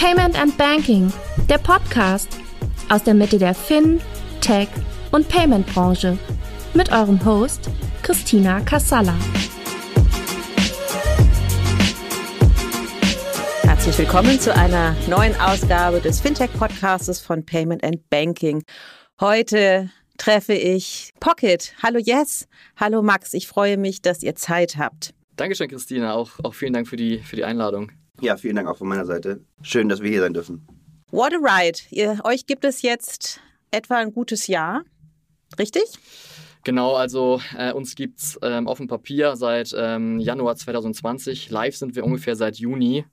Payment and Banking, der Podcast aus der Mitte der Fin, Tech und Payment Branche mit eurem Host Christina Kassala. Herzlich willkommen zu einer neuen Ausgabe des Fintech Podcasts von Payment and Banking. Heute treffe ich Pocket. Hallo Yes. Hallo Max. Ich freue mich, dass ihr Zeit habt. Dankeschön, Christina. Auch, auch vielen Dank für die, für die Einladung. Ja, vielen Dank auch von meiner Seite. Schön, dass wir hier sein dürfen. What a ride. Ihr, euch gibt es jetzt etwa ein gutes Jahr, richtig? Genau, also äh, uns gibt es ähm, auf dem Papier seit ähm, Januar 2020. Live sind wir ungefähr seit Juni.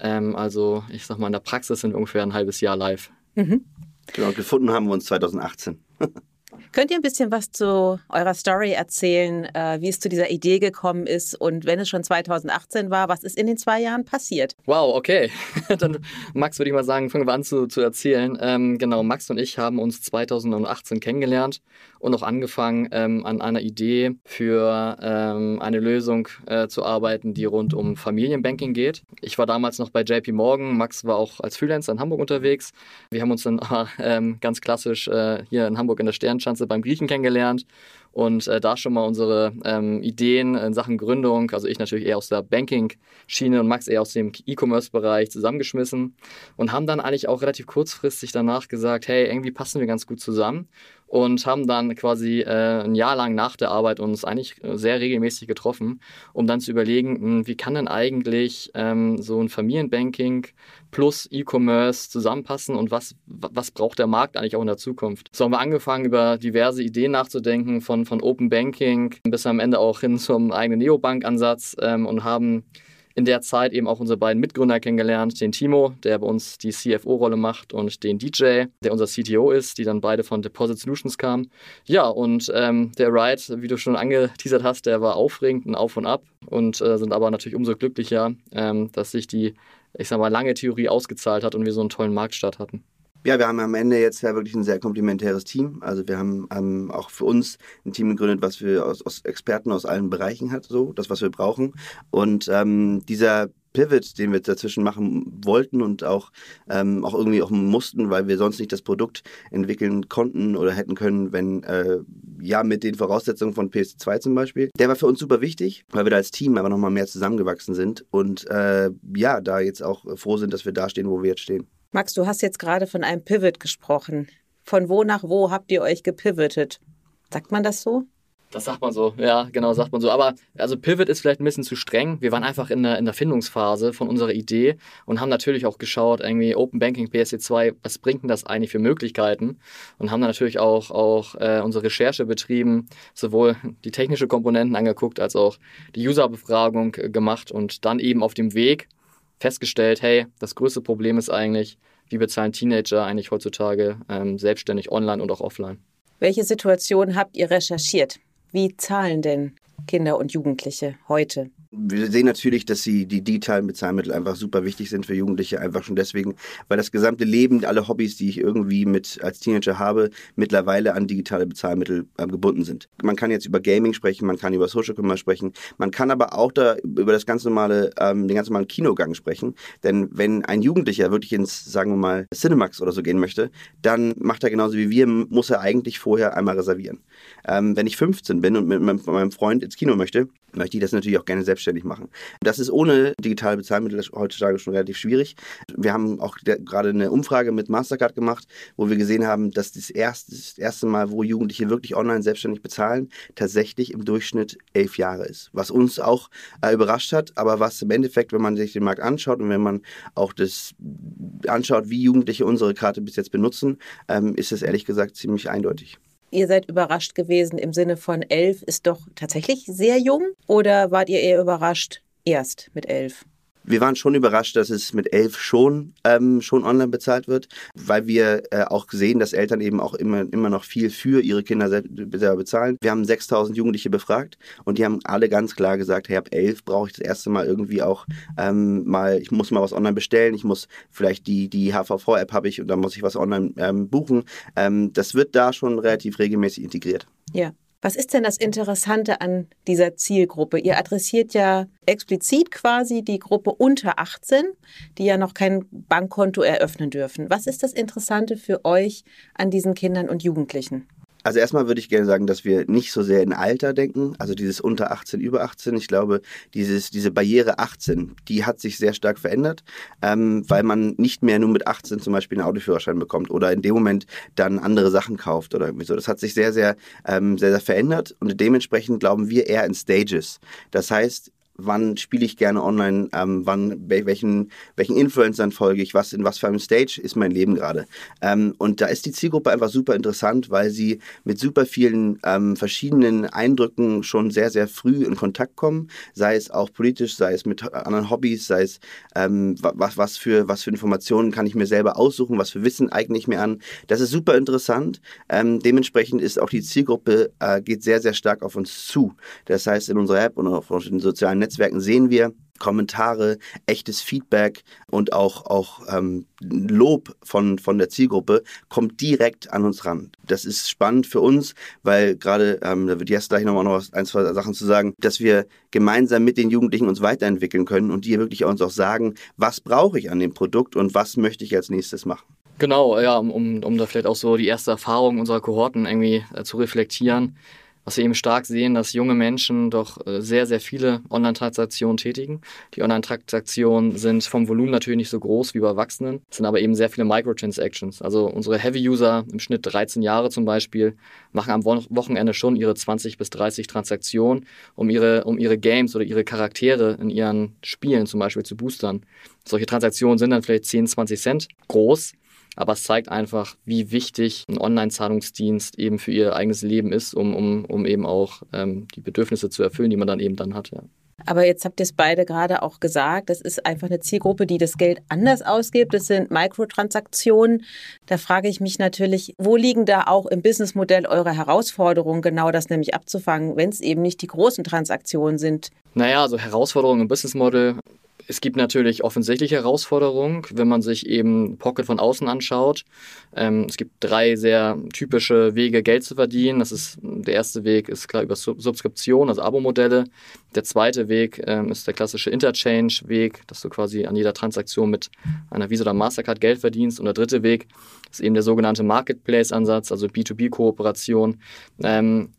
Ähm, also ich sag mal, in der Praxis sind wir ungefähr ein halbes Jahr live. Mhm. Genau, gefunden haben wir uns 2018. Könnt ihr ein bisschen was zu eurer Story erzählen, äh, wie es zu dieser Idee gekommen ist und wenn es schon 2018 war, was ist in den zwei Jahren passiert? Wow, okay. Dann, Max, würde ich mal sagen, fangen wir an zu, zu erzählen. Ähm, genau, Max und ich haben uns 2018 kennengelernt und auch angefangen, ähm, an einer Idee für ähm, eine Lösung äh, zu arbeiten, die rund um Familienbanking geht. Ich war damals noch bei JP Morgan, Max war auch als Freelancer in Hamburg unterwegs. Wir haben uns dann äh, ganz klassisch äh, hier in Hamburg in der Sternschanze beim Griechen kennengelernt und äh, da schon mal unsere ähm, Ideen in Sachen Gründung, also ich natürlich eher aus der Banking-Schiene und Max eher aus dem E-Commerce-Bereich zusammengeschmissen und haben dann eigentlich auch relativ kurzfristig danach gesagt, hey, irgendwie passen wir ganz gut zusammen und haben dann quasi äh, ein Jahr lang nach der Arbeit uns eigentlich sehr regelmäßig getroffen, um dann zu überlegen, hm, wie kann denn eigentlich ähm, so ein Familienbanking plus E-Commerce zusammenpassen und was, was braucht der Markt eigentlich auch in der Zukunft. So haben wir angefangen, über diverse Ideen nachzudenken, von, von Open Banking bis am Ende auch hin zum eigenen Neobank-Ansatz ähm, und haben in der Zeit eben auch unsere beiden Mitgründer kennengelernt, den Timo, der bei uns die CFO-Rolle macht, und den DJ, der unser CTO ist, die dann beide von Deposit Solutions kamen. Ja, und ähm, der Ride, wie du schon angeteasert hast, der war aufregend, ein Auf und Ab und äh, sind aber natürlich umso glücklicher, ähm, dass sich die, ich sag mal, lange Theorie ausgezahlt hat und wir so einen tollen Marktstart hatten. Ja, wir haben am Ende jetzt ja wirklich ein sehr komplementäres Team. Also wir haben ähm, auch für uns ein Team gegründet, was wir aus, aus, Experten aus allen Bereichen hat, so das, was wir brauchen. Und ähm, dieser Pivot, den wir dazwischen machen wollten und auch, ähm, auch irgendwie auch mussten, weil wir sonst nicht das Produkt entwickeln konnten oder hätten können, wenn äh, ja mit den Voraussetzungen von PS2 zum Beispiel. Der war für uns super wichtig, weil wir da als Team aber nochmal mehr zusammengewachsen sind und äh, ja, da jetzt auch froh sind, dass wir da stehen, wo wir jetzt stehen. Max, du hast jetzt gerade von einem Pivot gesprochen. Von wo nach wo habt ihr euch gepivotet? Sagt man das so? Das sagt man so, ja, genau, sagt man so. Aber also Pivot ist vielleicht ein bisschen zu streng. Wir waren einfach in der, in der Findungsphase von unserer Idee und haben natürlich auch geschaut, irgendwie Open Banking, PSD2, was bringt denn das eigentlich für Möglichkeiten? Und haben dann natürlich auch, auch äh, unsere Recherche betrieben, sowohl die technische Komponenten angeguckt, als auch die Userbefragung gemacht und dann eben auf dem Weg festgestellt, hey, das größte Problem ist eigentlich, wie bezahlen Teenager eigentlich heutzutage ähm, selbstständig online und auch offline. Welche Situation habt ihr recherchiert? Wie zahlen denn Kinder und Jugendliche heute? Wir sehen natürlich, dass sie die digitalen Bezahlmittel einfach super wichtig sind für Jugendliche, einfach schon deswegen, weil das gesamte Leben, alle Hobbys, die ich irgendwie mit als Teenager habe, mittlerweile an digitale Bezahlmittel äh, gebunden sind. Man kann jetzt über Gaming sprechen, man kann über Social Commerce sprechen, man kann aber auch da über das ganz normale, ähm, den ganz normalen Kinogang sprechen. Denn wenn ein Jugendlicher wirklich ins, sagen wir mal, Cinemax oder so gehen möchte, dann macht er genauso wie wir, muss er eigentlich vorher einmal reservieren. Ähm, wenn ich 15 bin und mit meinem Freund ins Kino möchte, möchte ich das natürlich auch gerne selbstständig machen. Das ist ohne digitale Bezahlmittel heutzutage schon relativ schwierig. Wir haben auch gerade eine Umfrage mit Mastercard gemacht, wo wir gesehen haben, dass das erste, das erste Mal, wo Jugendliche wirklich online selbstständig bezahlen, tatsächlich im Durchschnitt elf Jahre ist. Was uns auch äh, überrascht hat, aber was im Endeffekt, wenn man sich den Markt anschaut und wenn man auch das anschaut, wie Jugendliche unsere Karte bis jetzt benutzen, ähm, ist es ehrlich gesagt ziemlich eindeutig ihr seid überrascht gewesen im Sinne von elf ist doch tatsächlich sehr jung? Oder wart ihr eher überrascht erst mit elf? Wir waren schon überrascht, dass es mit elf schon, ähm, schon online bezahlt wird, weil wir äh, auch sehen, dass Eltern eben auch immer, immer noch viel für ihre Kinder selber bezahlen. Wir haben 6000 Jugendliche befragt und die haben alle ganz klar gesagt, hey, ab elf brauche ich das erste Mal irgendwie auch ähm, mal, ich muss mal was online bestellen, ich muss vielleicht die, die HVV-App habe ich und dann muss ich was online ähm, buchen. Ähm, das wird da schon relativ regelmäßig integriert. Ja. Was ist denn das Interessante an dieser Zielgruppe? Ihr adressiert ja explizit quasi die Gruppe unter 18, die ja noch kein Bankkonto eröffnen dürfen. Was ist das Interessante für euch an diesen Kindern und Jugendlichen? Also erstmal würde ich gerne sagen, dass wir nicht so sehr in Alter denken, also dieses unter 18, über 18. Ich glaube, dieses, diese Barriere 18, die hat sich sehr stark verändert, ähm, weil man nicht mehr nur mit 18 zum Beispiel einen Autoführerschein bekommt oder in dem Moment dann andere Sachen kauft oder irgendwie so. Das hat sich sehr, sehr, ähm, sehr, sehr verändert und dementsprechend glauben wir eher in Stages. Das heißt, wann spiele ich gerne online, ähm, wann, welchen, welchen Influencern folge ich, was in was für einem Stage ist mein Leben gerade. Ähm, und da ist die Zielgruppe einfach super interessant, weil sie mit super vielen ähm, verschiedenen Eindrücken schon sehr, sehr früh in Kontakt kommen, sei es auch politisch, sei es mit anderen Hobbys, sei es ähm, was, was, für, was für Informationen kann ich mir selber aussuchen, was für Wissen eigne ich mir an. Das ist super interessant. Ähm, dementsprechend ist auch die Zielgruppe, äh, geht sehr, sehr stark auf uns zu. Das heißt, in unserer App und auf den sozialen Netzwerken sehen wir Kommentare, echtes Feedback und auch, auch ähm, Lob von, von der Zielgruppe kommt direkt an uns ran. Das ist spannend für uns, weil gerade, ähm, da wird jetzt gleich nochmal noch ein, zwei Sachen zu sagen, dass wir gemeinsam mit den Jugendlichen uns weiterentwickeln können und die wirklich uns auch sagen, was brauche ich an dem Produkt und was möchte ich als nächstes machen. Genau, ja, um, um da vielleicht auch so die erste Erfahrung unserer Kohorten irgendwie äh, zu reflektieren was wir eben stark sehen, dass junge Menschen doch äh, sehr, sehr viele Online-Transaktionen tätigen. Die Online-Transaktionen sind vom Volumen natürlich nicht so groß wie bei Erwachsenen, sind aber eben sehr viele Microtransactions. Also unsere Heavy-User im Schnitt 13 Jahre zum Beispiel machen am Wochenende schon ihre 20 bis 30 Transaktionen, um ihre, um ihre Games oder ihre Charaktere in ihren Spielen zum Beispiel zu boostern. Solche Transaktionen sind dann vielleicht 10, 20 Cent groß, aber es zeigt einfach, wie wichtig ein Online-Zahlungsdienst eben für ihr eigenes Leben ist, um, um, um eben auch ähm, die Bedürfnisse zu erfüllen, die man dann eben dann hat. Ja. Aber jetzt habt ihr es beide gerade auch gesagt, das ist einfach eine Zielgruppe, die das Geld anders ausgibt. Das sind Mikrotransaktionen. Da frage ich mich natürlich, wo liegen da auch im Businessmodell eure Herausforderungen, genau das nämlich abzufangen, wenn es eben nicht die großen Transaktionen sind? Naja, also Herausforderungen im Businessmodell es gibt natürlich offensichtliche Herausforderungen, wenn man sich eben Pocket von außen anschaut. Ähm, es gibt drei sehr typische Wege, Geld zu verdienen. Das ist, der erste Weg ist klar über Sub Subskription, also Abo-Modelle. Der zweite Weg ähm, ist der klassische Interchange-Weg, dass du quasi an jeder Transaktion mit einer Visa oder Mastercard Geld verdienst. Und der dritte Weg ist eben der sogenannte Marketplace-Ansatz, also B2B-Kooperation. Ähm,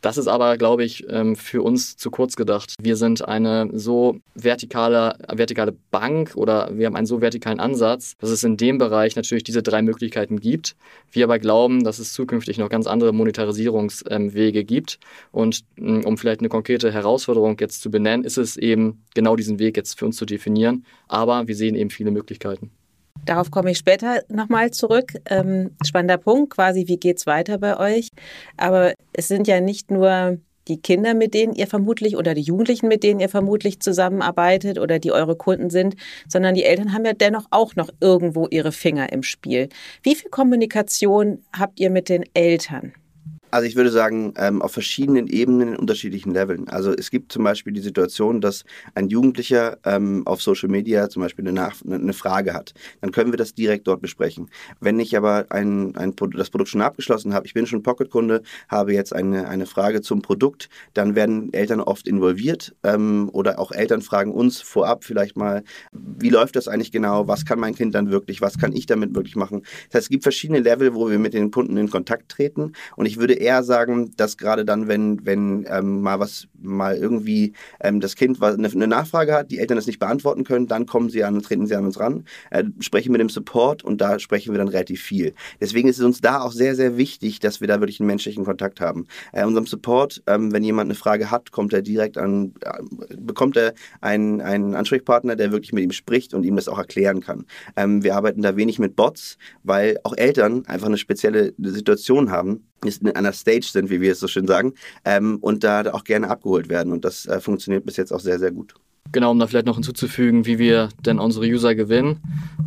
das ist aber, glaube ich, ähm, für uns zu kurz gedacht. Wir sind eine so vertikale, vertikale Bank oder wir haben einen so vertikalen Ansatz, dass es in dem Bereich natürlich diese drei Möglichkeiten gibt. Wir aber glauben, dass es zukünftig noch ganz andere Monetarisierungswege gibt. Und mm, um vielleicht eine konkrete Herausforderung jetzt zu benennen, ist es eben genau diesen Weg jetzt für uns zu definieren. Aber wir sehen eben viele Möglichkeiten. Darauf komme ich später nochmal zurück. Ähm, spannender Punkt, quasi, wie geht es weiter bei euch? Aber es sind ja nicht nur die Kinder, mit denen ihr vermutlich oder die Jugendlichen, mit denen ihr vermutlich zusammenarbeitet oder die eure Kunden sind, sondern die Eltern haben ja dennoch auch noch irgendwo ihre Finger im Spiel. Wie viel Kommunikation habt ihr mit den Eltern? Also ich würde sagen, ähm, auf verschiedenen Ebenen in unterschiedlichen Leveln. Also es gibt zum Beispiel die Situation, dass ein Jugendlicher ähm, auf Social Media zum Beispiel eine, Nach eine Frage hat. Dann können wir das direkt dort besprechen. Wenn ich aber ein, ein das Produkt schon abgeschlossen habe, ich bin schon Pocket-Kunde, habe jetzt eine, eine Frage zum Produkt, dann werden Eltern oft involviert ähm, oder auch Eltern fragen uns vorab vielleicht mal, wie läuft das eigentlich genau, was kann mein Kind dann wirklich, was kann ich damit wirklich machen. Das heißt, es gibt verschiedene Level, wo wir mit den Kunden in Kontakt treten und ich würde eher sagen, dass gerade dann, wenn, wenn ähm, mal was, mal irgendwie ähm, das Kind eine, eine, Nachfrage hat, die Eltern das nicht beantworten können, dann kommen sie an, treten sie an uns ran, äh, sprechen mit dem Support und da sprechen wir dann relativ viel. Deswegen ist es uns da auch sehr, sehr wichtig, dass wir da wirklich einen menschlichen Kontakt haben. Äh, unserem Support, ähm, wenn jemand eine Frage hat, kommt er direkt an, äh, bekommt er einen, einen Ansprechpartner, der wirklich mit ihm spricht und ihm das auch erklären kann. Ähm, wir arbeiten da wenig mit Bots, weil auch Eltern einfach eine spezielle Situation haben, in einer Stage sind, wie wir es so schön sagen, ähm, und da auch gerne abgeholt werden. Und das äh, funktioniert bis jetzt auch sehr, sehr gut. Genau, um da vielleicht noch hinzuzufügen, wie wir denn unsere User gewinnen.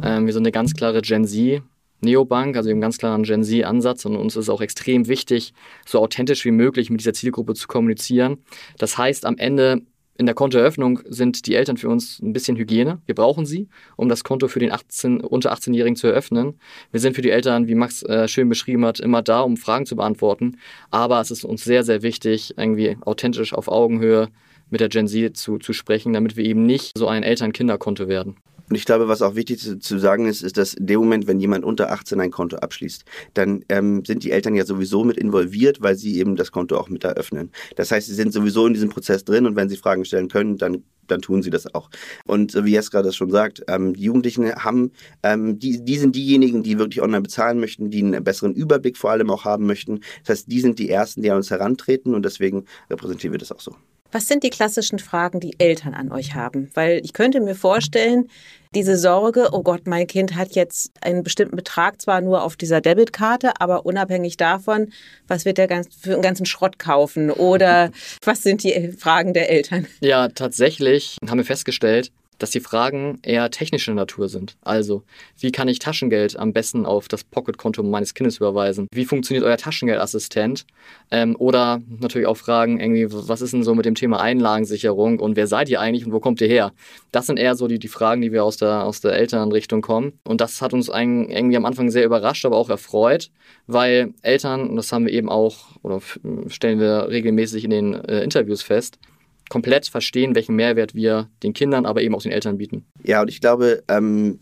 Ähm, wir sind eine ganz klare Gen Z. Neobank, also eben ganz klaren Gen Z-Ansatz und uns ist auch extrem wichtig, so authentisch wie möglich mit dieser Zielgruppe zu kommunizieren. Das heißt, am Ende in der Kontoeröffnung sind die Eltern für uns ein bisschen Hygiene. Wir brauchen sie, um das Konto für den 18, unter 18-Jährigen zu eröffnen. Wir sind für die Eltern, wie Max äh, schön beschrieben hat, immer da, um Fragen zu beantworten. Aber es ist uns sehr, sehr wichtig, irgendwie authentisch auf Augenhöhe mit der Gen Z zu, zu sprechen, damit wir eben nicht so ein Eltern-Kinder-Konto werden. Und ich glaube, was auch wichtig zu, zu, sagen ist, ist, dass in dem Moment, wenn jemand unter 18 ein Konto abschließt, dann ähm, sind die Eltern ja sowieso mit involviert, weil sie eben das Konto auch mit eröffnen. Das heißt, sie sind sowieso in diesem Prozess drin und wenn sie Fragen stellen können, dann dann tun sie das auch. Und wie Jeska das schon sagt, ähm, die Jugendlichen haben, ähm, die, die sind diejenigen, die wirklich online bezahlen möchten, die einen besseren Überblick vor allem auch haben möchten. Das heißt, die sind die Ersten, die an uns herantreten und deswegen repräsentieren wir das auch so. Was sind die klassischen Fragen, die Eltern an euch haben? Weil ich könnte mir vorstellen, diese Sorge, oh Gott, mein Kind hat jetzt einen bestimmten Betrag zwar nur auf dieser Debitkarte, aber unabhängig davon, was wird der ganz, für einen ganzen Schrott kaufen? Oder was sind die Fragen der Eltern? Ja, tatsächlich haben wir festgestellt, dass die Fragen eher technischer Natur sind. Also, wie kann ich Taschengeld am besten auf das Pocket-Konto meines Kindes überweisen? Wie funktioniert euer Taschengeldassistent? Ähm, oder natürlich auch Fragen, irgendwie, was ist denn so mit dem Thema Einlagensicherung und wer seid ihr eigentlich und wo kommt ihr her? Das sind eher so die, die Fragen, die wir aus der, aus der Elternrichtung kommen. Und das hat uns irgendwie am Anfang sehr überrascht, aber auch erfreut, weil Eltern, und das haben wir eben auch, oder stellen wir regelmäßig in den äh, Interviews fest, komplett verstehen, welchen Mehrwert wir den Kindern, aber eben auch den Eltern bieten. Ja, und ich glaube, ähm,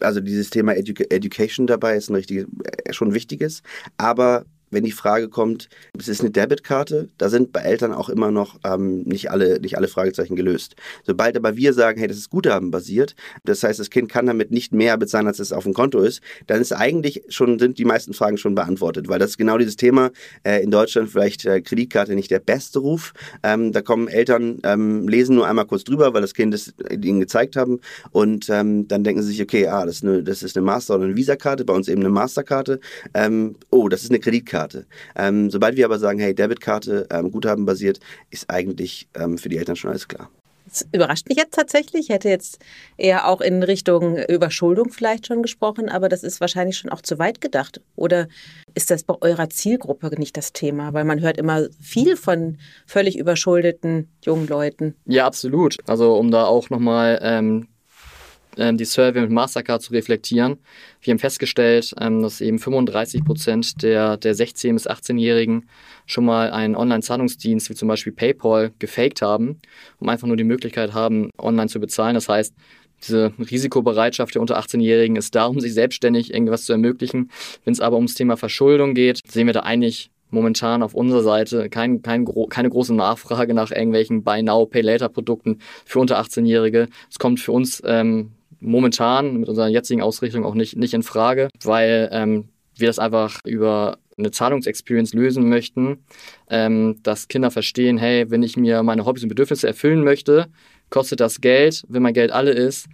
also dieses Thema Edu Education dabei ist ein richtiges, äh, schon wichtiges, aber wenn die Frage kommt, es ist eine Debitkarte, da sind bei Eltern auch immer noch ähm, nicht, alle, nicht alle Fragezeichen gelöst. Sobald aber wir sagen, hey, das ist Guthabenbasiert, das heißt, das Kind kann damit nicht mehr bezahlen, als es auf dem Konto ist, dann ist eigentlich schon, sind die meisten Fragen schon beantwortet, weil das ist genau dieses Thema, äh, in Deutschland vielleicht äh, Kreditkarte nicht der beste Ruf. Ähm, da kommen Eltern, ähm, lesen nur einmal kurz drüber, weil das Kind es ihnen gezeigt haben und ähm, dann denken sie sich, okay, ah, das ist eine, das ist eine Master- oder eine Visa-Karte, bei uns eben eine Masterkarte. Ähm, oh, das ist eine Kreditkarte. Debitkarte. Ähm, sobald wir aber sagen, hey, Debitkarte, ähm, Guthaben ist eigentlich ähm, für die Eltern schon alles klar. Das überrascht mich jetzt tatsächlich. Ich hätte jetzt eher auch in Richtung Überschuldung vielleicht schon gesprochen, aber das ist wahrscheinlich schon auch zu weit gedacht. Oder ist das bei eurer Zielgruppe nicht das Thema? Weil man hört immer viel von völlig überschuldeten jungen Leuten. Ja, absolut. Also um da auch nochmal ähm, die Survey mit Mastercard zu reflektieren. Wir haben festgestellt, ähm, dass eben 35 Prozent der, der 16- bis 18-Jährigen schon mal einen Online-Zahlungsdienst wie zum Beispiel PayPal gefaked haben, um einfach nur die Möglichkeit haben, online zu bezahlen. Das heißt, diese Risikobereitschaft der unter 18-Jährigen ist da, um sich selbstständig irgendwas zu ermöglichen. Wenn es aber ums Thema Verschuldung geht, sehen wir da eigentlich momentan auf unserer Seite kein, kein, keine große Nachfrage nach irgendwelchen Buy Now, Pay Later Produkten für unter 18-Jährige. Es kommt für uns ähm, momentan mit unserer jetzigen Ausrichtung auch nicht, nicht in Frage, weil ähm, wir das einfach über eine Zahlungsexperience lösen möchten, ähm, dass Kinder verstehen, hey, wenn ich mir meine Hobbys und Bedürfnisse erfüllen möchte, kostet das Geld. Wenn mein Geld alle ist,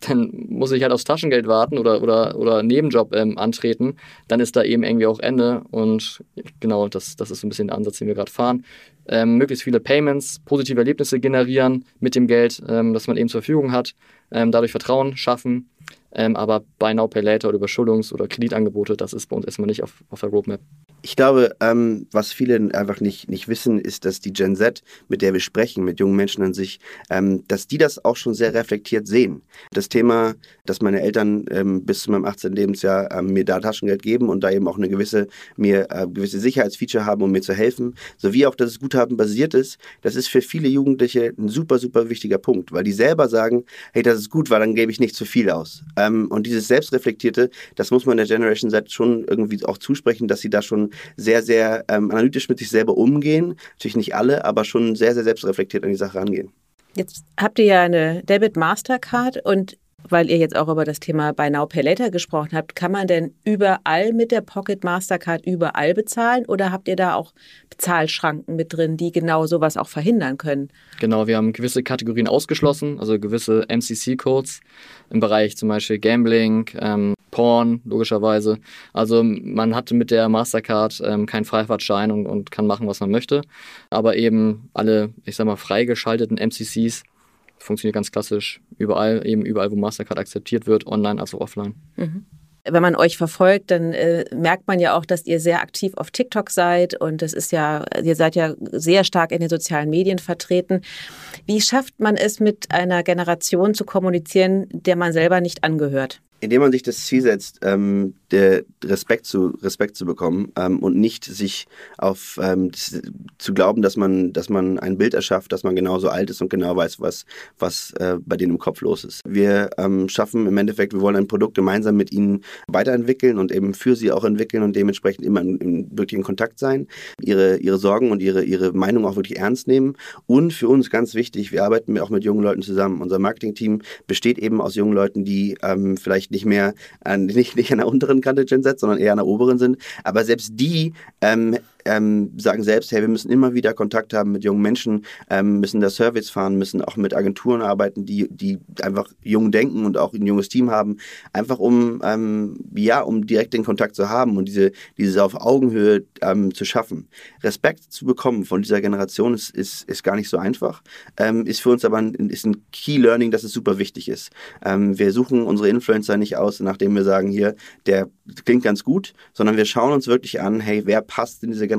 dann muss ich halt aufs Taschengeld warten oder, oder, oder Nebenjob ähm, antreten. Dann ist da eben irgendwie auch Ende. Und genau, das, das ist so ein bisschen der Ansatz, den wir gerade fahren. Ähm, möglichst viele Payments, positive Erlebnisse generieren mit dem Geld, ähm, das man eben zur Verfügung hat ähm, dadurch Vertrauen schaffen. Ähm, aber Buy Now, Pay Later oder Überschuldungs- oder Kreditangebote, das ist bei uns erstmal nicht auf, auf der Roadmap. Ich glaube, ähm, was viele einfach nicht, nicht wissen, ist, dass die Gen Z, mit der wir sprechen, mit jungen Menschen an sich, ähm, dass die das auch schon sehr reflektiert sehen. Das Thema, dass meine Eltern ähm, bis zu meinem 18. Lebensjahr ähm, mir da Taschengeld geben und da eben auch eine gewisse, mir äh, gewisse Sicherheitsfeature haben, um mir zu helfen, sowie auch, dass es Guthaben basiert ist, das ist für viele Jugendliche ein super, super wichtiger Punkt, weil die selber sagen, hey, das ist gut, weil dann gebe ich nicht zu viel aus. Ähm, und dieses Selbstreflektierte, das muss man der Generation Z schon irgendwie auch zusprechen, dass sie da schon sehr, sehr ähm, analytisch mit sich selber umgehen. Natürlich nicht alle, aber schon sehr, sehr selbstreflektiert an die Sache rangehen. Jetzt habt ihr ja eine Debit Mastercard und weil ihr jetzt auch über das Thema Buy Now Pay Later gesprochen habt, kann man denn überall mit der Pocket Mastercard überall bezahlen oder habt ihr da auch Bezahlschranken mit drin, die genau sowas auch verhindern können? Genau, wir haben gewisse Kategorien ausgeschlossen, also gewisse MCC-Codes im Bereich zum Beispiel Gambling, ähm, Porn, logischerweise. Also man hat mit der Mastercard ähm, keinen Freifahrtschein und, und kann machen, was man möchte. Aber eben alle, ich sag mal, freigeschalteten MCCs funktioniert ganz klassisch überall, eben überall, wo Mastercard akzeptiert wird, online als auch offline. Mhm. Wenn man euch verfolgt, dann äh, merkt man ja auch, dass ihr sehr aktiv auf TikTok seid und das ist ja, ihr seid ja sehr stark in den sozialen Medien vertreten. Wie schafft man es, mit einer Generation zu kommunizieren, der man selber nicht angehört? Indem man sich das Ziel setzt, ähm, Respekt zu Respekt zu bekommen ähm, und nicht sich auf ähm, zu glauben, dass man dass man ein Bild erschafft, dass man genauso alt ist und genau weiß, was was äh, bei denen im Kopf los ist. Wir ähm, schaffen im Endeffekt, wir wollen ein Produkt gemeinsam mit ihnen weiterentwickeln und eben für sie auch entwickeln und dementsprechend immer in, in wirklich in Kontakt sein, ihre ihre Sorgen und ihre ihre Meinung auch wirklich ernst nehmen und für uns ganz wichtig, wir arbeiten auch mit jungen Leuten zusammen. Unser Marketing-Team besteht eben aus jungen Leuten, die ähm, vielleicht nicht mehr an, nicht, nicht an der unteren Kante Gen Z, sondern eher an der oberen sind. Aber selbst die ähm, ähm, sagen selbst, hey, wir müssen immer wieder Kontakt haben mit jungen Menschen, ähm, müssen da Service fahren, müssen auch mit Agenturen arbeiten, die, die einfach jung denken und auch ein junges Team haben, einfach um, ähm, ja, um direkt den Kontakt zu haben und diese, diese auf Augenhöhe ähm, zu schaffen. Respekt zu bekommen von dieser Generation ist, ist, ist gar nicht so einfach, ähm, ist für uns aber ein, ist ein Key Learning, dass es super wichtig ist. Ähm, wir suchen unsere Influencer nicht aus, nachdem wir sagen, hier, der klingt ganz gut, sondern wir schauen uns wirklich an, hey, wer passt in diese Generation,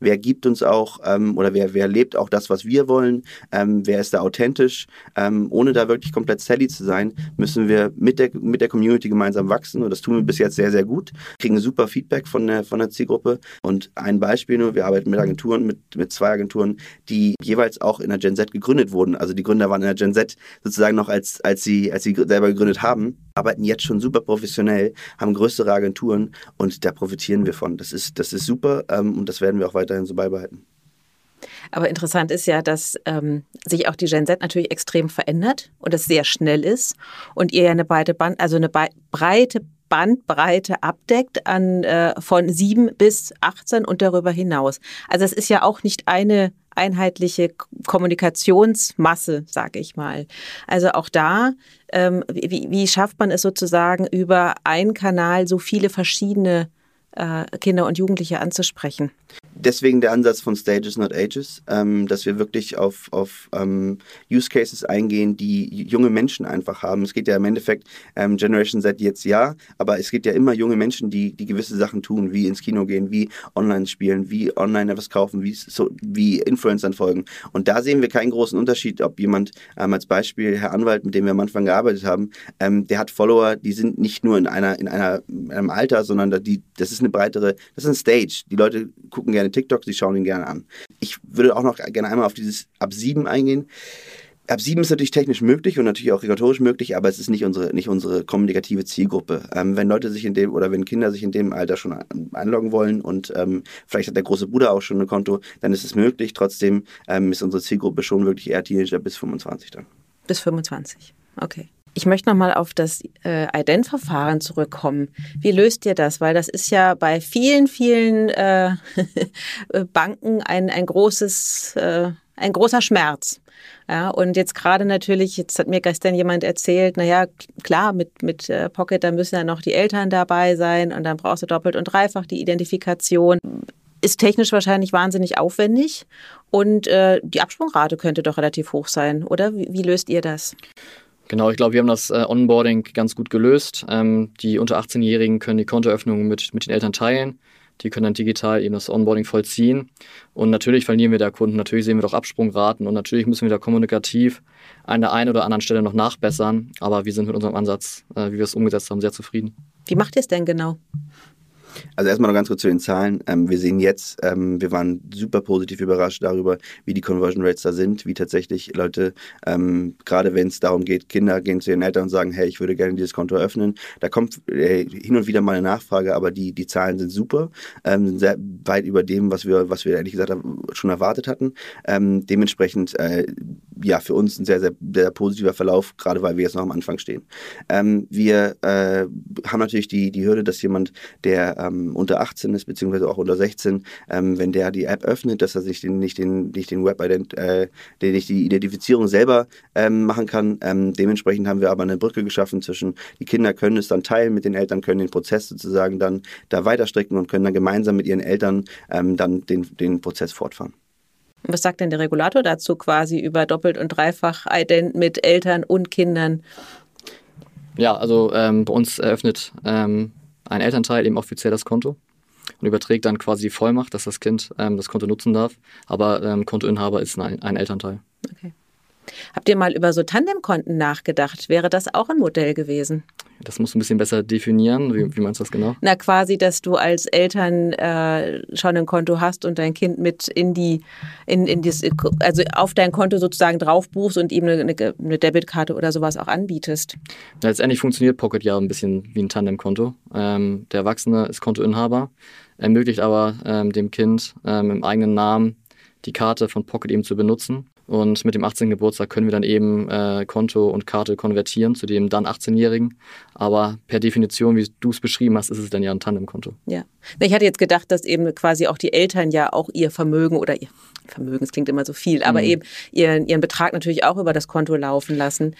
wer gibt uns auch ähm, oder wer, wer lebt auch das, was wir wollen, ähm, wer ist da authentisch. Ähm, ohne da wirklich komplett Sally zu sein, müssen wir mit der, mit der Community gemeinsam wachsen und das tun wir bis jetzt sehr, sehr gut. Kriegen super Feedback von der, von der Zielgruppe und ein Beispiel nur, wir arbeiten mit Agenturen, mit, mit zwei Agenturen, die jeweils auch in der Gen Z gegründet wurden. Also die Gründer waren in der Gen Z sozusagen noch als, als sie, als sie selber gegründet haben, arbeiten jetzt schon super professionell, haben größere Agenturen und da profitieren wir von. Das ist, das ist super ähm, und das werden wir auch weiterhin so beibehalten. Aber interessant ist ja, dass ähm, sich auch die Gen Z natürlich extrem verändert und es sehr schnell ist und ihr ja eine breite Band, also eine breite Bandbreite abdeckt an äh, von sieben bis 18 und darüber hinaus. Also es ist ja auch nicht eine einheitliche Kommunikationsmasse, sage ich mal. Also auch da, ähm, wie, wie schafft man es sozusagen über einen Kanal so viele verschiedene äh, Kinder und Jugendliche anzusprechen? Deswegen der Ansatz von Stages, not Ages, ähm, dass wir wirklich auf, auf ähm, Use Cases eingehen, die junge Menschen einfach haben. Es geht ja im Endeffekt ähm, Generation Z jetzt ja, aber es gibt ja immer junge Menschen, die, die gewisse Sachen tun, wie ins Kino gehen, wie online spielen, wie online etwas kaufen, wie, so, wie Influencern folgen. Und da sehen wir keinen großen Unterschied, ob jemand ähm, als Beispiel Herr Anwalt, mit dem wir am Anfang gearbeitet haben, ähm, der hat Follower, die sind nicht nur in einer in einer in einem Alter, sondern die, das ist eine breitere, das ist ein Stage. Die Leute gucken gerne TikTok, sie schauen ihn gerne an. Ich würde auch noch gerne einmal auf dieses ab 7 eingehen. Ab 7 ist natürlich technisch möglich und natürlich auch regulatorisch möglich, aber es ist nicht unsere, nicht unsere kommunikative Zielgruppe. Ähm, wenn Leute sich in dem oder wenn Kinder sich in dem Alter schon einloggen wollen und ähm, vielleicht hat der große Bruder auch schon ein Konto, dann ist es möglich. Trotzdem ähm, ist unsere Zielgruppe schon wirklich eher Teenager bis 25 dann. Bis 25, okay. Ich möchte nochmal auf das äh, Ident-Verfahren zurückkommen. Wie löst ihr das? Weil das ist ja bei vielen, vielen äh, Banken ein, ein großes, äh, ein großer Schmerz. Ja, und jetzt gerade natürlich, jetzt hat mir gestern jemand erzählt, naja, klar, mit, mit äh, Pocket, da müssen ja noch die Eltern dabei sein und dann brauchst du doppelt und dreifach die Identifikation. Ist technisch wahrscheinlich wahnsinnig aufwendig und äh, die Absprungrate könnte doch relativ hoch sein, oder? Wie, wie löst ihr das? Genau, ich glaube, wir haben das äh, Onboarding ganz gut gelöst. Ähm, die unter 18-Jährigen können die Kontoeröffnung mit, mit den Eltern teilen. Die können dann digital eben das Onboarding vollziehen. Und natürlich verlieren wir da Kunden, natürlich sehen wir doch Absprungraten und natürlich müssen wir da kommunikativ an der einen oder anderen Stelle noch nachbessern. Aber wir sind mit unserem Ansatz, äh, wie wir es umgesetzt haben, sehr zufrieden. Wie macht ihr es denn genau? Also erstmal noch ganz kurz zu den Zahlen. Ähm, wir sehen jetzt, ähm, wir waren super positiv überrascht darüber, wie die Conversion Rates da sind, wie tatsächlich Leute, ähm, gerade wenn es darum geht, Kinder gehen zu ihren Eltern und sagen, hey, ich würde gerne dieses Konto öffnen. Da kommt äh, hin und wieder mal eine Nachfrage, aber die, die Zahlen sind super, ähm, sind sehr weit über dem, was wir, was wir ehrlich gesagt schon erwartet hatten. Ähm, dementsprechend, äh, ja, für uns ein sehr, sehr, sehr positiver Verlauf, gerade weil wir jetzt noch am Anfang stehen. Ähm, wir äh, haben natürlich die, die Hürde, dass jemand, der ähm, unter 18 ist, beziehungsweise auch unter 16, ähm, wenn der die App öffnet, dass er sich den, nicht den, nicht den Web äh, den nicht die Identifizierung selber ähm, machen kann. Ähm, dementsprechend haben wir aber eine Brücke geschaffen zwischen, die Kinder können es dann teilen mit den Eltern, können den Prozess sozusagen dann da weiterstrecken und können dann gemeinsam mit ihren Eltern ähm, dann den, den Prozess fortfahren. Was sagt denn der Regulator dazu quasi über doppelt und dreifach Ident mit Eltern und Kindern? Ja, also ähm, bei uns eröffnet ähm, ein Elternteil eben offiziell das Konto und überträgt dann quasi Vollmacht, dass das Kind ähm, das Konto nutzen darf. Aber ähm, Kontoinhaber ist ein, ein Elternteil. Okay. Habt ihr mal über so Tandemkonten nachgedacht? Wäre das auch ein Modell gewesen? Das musst du ein bisschen besser definieren. Wie, wie meinst du das genau? Na, quasi, dass du als Eltern äh, schon ein Konto hast und dein Kind mit in die, in, in das, also auf dein Konto sozusagen drauf buchst und ihm eine, eine Debitkarte oder sowas auch anbietest. letztendlich funktioniert Pocket ja ein bisschen wie ein Tandemkonto. Ähm, der Erwachsene ist Kontoinhaber, ermöglicht aber ähm, dem Kind ähm, im eigenen Namen die Karte von Pocket eben zu benutzen. Und mit dem 18. Geburtstag können wir dann eben äh, Konto und Karte konvertieren zu dem dann 18-Jährigen. Aber per Definition, wie du es beschrieben hast, ist es dann ja ein Tandemkonto. Ja. Ich hatte jetzt gedacht, dass eben quasi auch die Eltern ja auch ihr Vermögen oder ihr Vermögen, es klingt immer so viel, aber mhm. eben ihren, ihren Betrag natürlich auch über das Konto laufen lassen.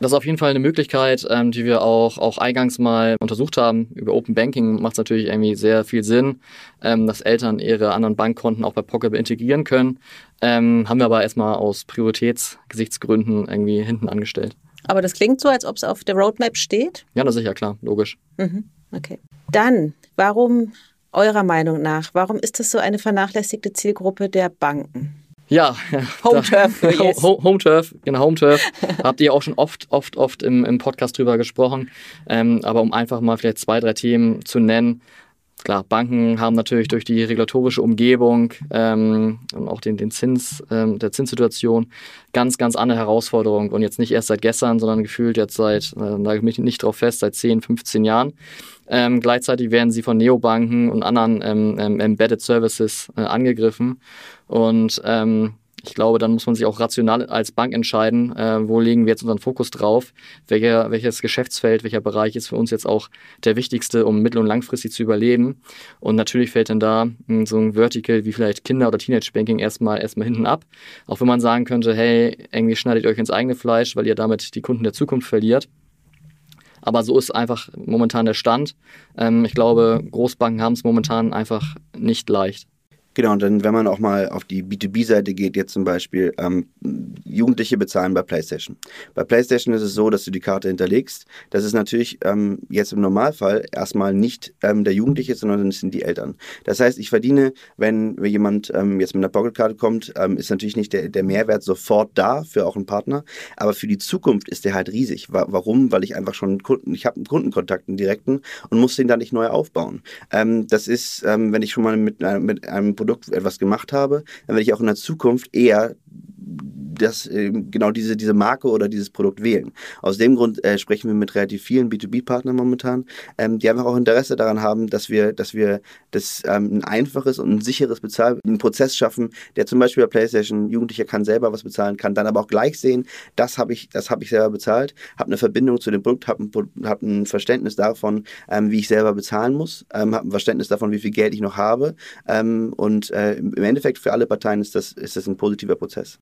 Das ist auf jeden Fall eine Möglichkeit, ähm, die wir auch, auch eingangs mal untersucht haben. Über Open Banking macht es natürlich irgendwie sehr viel Sinn, ähm, dass Eltern ihre anderen Bankkonten auch bei Pocket integrieren können. Ähm, haben wir aber erstmal aus Prioritätsgesichtsgründen irgendwie hinten angestellt. Aber das klingt so, als ob es auf der Roadmap steht? Ja, das ist sicher klar, logisch. Mhm, okay. Dann, warum eurer Meinung nach, warum ist das so eine vernachlässigte Zielgruppe der Banken? Ja, Home Turf. Yes. Home Turf, genau, Home Turf. Habt ihr auch schon oft, oft, oft im, im Podcast drüber gesprochen. Ähm, aber um einfach mal vielleicht zwei, drei Themen zu nennen. Klar, Banken haben natürlich durch die regulatorische Umgebung ähm, und auch den, den Zins, ähm, der Zinssituation ganz, ganz andere Herausforderungen. Und jetzt nicht erst seit gestern, sondern gefühlt jetzt seit, äh, da ich mich nicht drauf fest, seit 10, 15 Jahren. Ähm, gleichzeitig werden sie von Neobanken und anderen ähm, ähm, Embedded Services äh, angegriffen. Und ähm, ich glaube, dann muss man sich auch rational als Bank entscheiden, äh, wo legen wir jetzt unseren Fokus drauf, welcher, welches Geschäftsfeld, welcher Bereich ist für uns jetzt auch der wichtigste, um mittel- und langfristig zu überleben. Und natürlich fällt dann da hm, so ein Vertical wie vielleicht Kinder- oder Teenage-Banking erstmal, erstmal hinten ab. Auch wenn man sagen könnte, hey, irgendwie schneidet euch ins eigene Fleisch, weil ihr damit die Kunden der Zukunft verliert. Aber so ist einfach momentan der Stand. Ähm, ich glaube, Großbanken haben es momentan einfach nicht leicht. Genau, und dann, wenn man auch mal auf die B2B-Seite geht, jetzt zum Beispiel, ähm, Jugendliche bezahlen bei PlayStation. Bei PlayStation ist es so, dass du die Karte hinterlegst. Das ist natürlich ähm, jetzt im Normalfall erstmal nicht ähm, der Jugendliche, sondern das sind die Eltern. Das heißt, ich verdiene, wenn jemand ähm, jetzt mit einer Pocketkarte kommt, ähm, ist natürlich nicht der, der Mehrwert sofort da für auch einen Partner, aber für die Zukunft ist der halt riesig. Warum? Weil ich einfach schon Kunden, ich habe einen Kundenkontakt, einen direkten und muss den dann nicht neu aufbauen. Ähm, das ist, wenn ich schon mal mit, äh, mit einem Produkt etwas gemacht habe, dann werde ich auch in der Zukunft eher das, äh, genau diese, diese Marke oder dieses Produkt wählen. Aus dem Grund äh, sprechen wir mit relativ vielen B2B-Partnern momentan, ähm, die einfach auch Interesse daran haben, dass wir, dass wir das ähm, ein einfaches und ein sicheres Bezahl einen Prozess schaffen, der zum Beispiel bei PlayStation Jugendlicher kann selber was bezahlen, kann dann aber auch gleich sehen, das habe ich, das habe ich selber bezahlt, habe eine Verbindung zu dem Produkt, habe ein, hab ein Verständnis davon, ähm, wie ich selber bezahlen muss, ähm, habe ein Verständnis davon, wie viel Geld ich noch habe ähm, und äh, im Endeffekt für alle Parteien ist das, ist das ein positiver Prozess.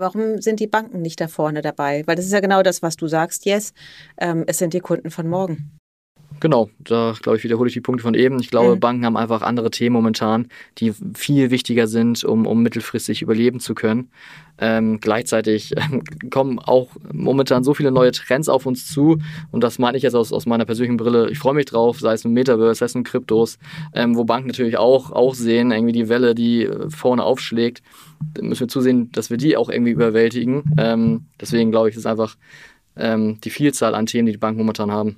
Warum sind die Banken nicht da vorne dabei? Weil das ist ja genau das, was du sagst, Yes. Ähm, es sind die Kunden von morgen. Genau, da glaube ich, wiederhole ich die Punkte von eben. Ich glaube, mhm. Banken haben einfach andere Themen momentan, die viel wichtiger sind, um, um mittelfristig überleben zu können. Ähm, gleichzeitig ähm, kommen auch momentan so viele neue Trends auf uns zu und das meine ich jetzt aus, aus meiner persönlichen Brille. Ich freue mich drauf, sei es mit Metaverse, sei es mit Kryptos, ähm, wo Banken natürlich auch, auch sehen, irgendwie die Welle, die äh, vorne aufschlägt. Da müssen wir zusehen, dass wir die auch irgendwie überwältigen. Ähm, deswegen glaube ich, ist einfach ähm, die Vielzahl an Themen, die die Banken momentan haben.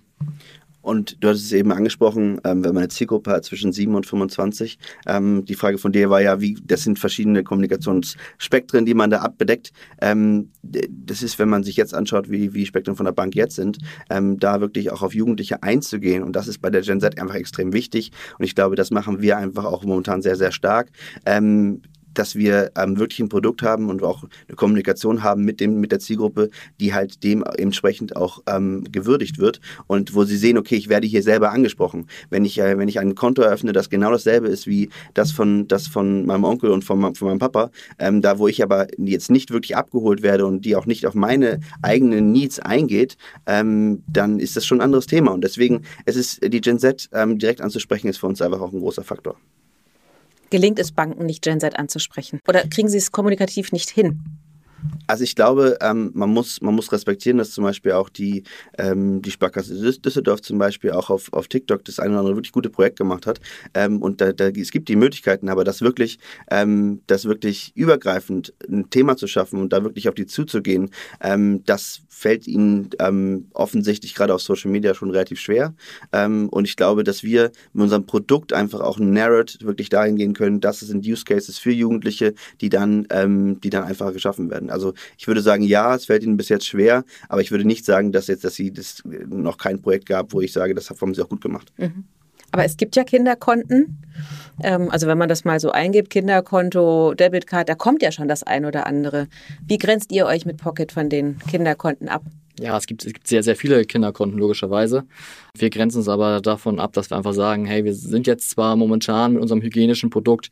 Und du hattest es eben angesprochen, ähm, wenn man eine Zielgruppe hat zwischen 7 und 25. Ähm, die Frage von dir war ja, wie, das sind verschiedene Kommunikationsspektren, die man da abbedeckt. Ähm, das ist, wenn man sich jetzt anschaut, wie, wie Spektren von der Bank jetzt sind, ähm, da wirklich auch auf Jugendliche einzugehen. Und das ist bei der Gen Z einfach extrem wichtig. Und ich glaube, das machen wir einfach auch momentan sehr, sehr stark. Dass wir ähm, wirklich ein Produkt haben und auch eine Kommunikation haben mit dem mit der Zielgruppe, die halt dem entsprechend auch ähm, gewürdigt wird und wo sie sehen, okay, ich werde hier selber angesprochen. Wenn ich äh, wenn ich ein Konto eröffne, das genau dasselbe ist wie das von das von meinem Onkel und von, von meinem Papa, ähm, da wo ich aber jetzt nicht wirklich abgeholt werde und die auch nicht auf meine eigenen Needs eingeht, ähm, dann ist das schon ein anderes Thema und deswegen es ist die Gen Z ähm, direkt anzusprechen ist für uns einfach auch ein großer Faktor gelingt es Banken nicht, Gen Z anzusprechen? Oder kriegen sie es kommunikativ nicht hin? Also ich glaube, ähm, man, muss, man muss respektieren, dass zum Beispiel auch die, ähm, die Sparkasse Düsseldorf zum Beispiel auch auf, auf TikTok das eine oder andere wirklich gute Projekt gemacht hat. Ähm, und da, da, es gibt die Möglichkeiten, aber das wirklich, ähm, das wirklich übergreifend ein Thema zu schaffen und da wirklich auf die zuzugehen, ähm, das fällt ihnen ähm, offensichtlich gerade auf Social Media schon relativ schwer. und ich glaube, dass wir mit unserem Produkt einfach auch ein Narrative wirklich dahin gehen können, dass es sind Use Cases für Jugendliche, die dann, die dann einfach geschaffen werden. Also ich würde sagen, ja, es fällt ihnen bis jetzt schwer, aber ich würde nicht sagen, dass jetzt, dass sie das noch kein Projekt gab, wo ich sage, das haben sie auch gut gemacht. Mhm. Aber es gibt ja Kinderkonten. Ähm, also wenn man das mal so eingibt, Kinderkonto, Debitcard, da kommt ja schon das ein oder andere. Wie grenzt ihr euch mit Pocket von den Kinderkonten ab? Ja, es gibt, es gibt sehr, sehr viele Kinderkonten, logischerweise. Wir grenzen uns aber davon ab, dass wir einfach sagen, hey, wir sind jetzt zwar momentan mit unserem hygienischen Produkt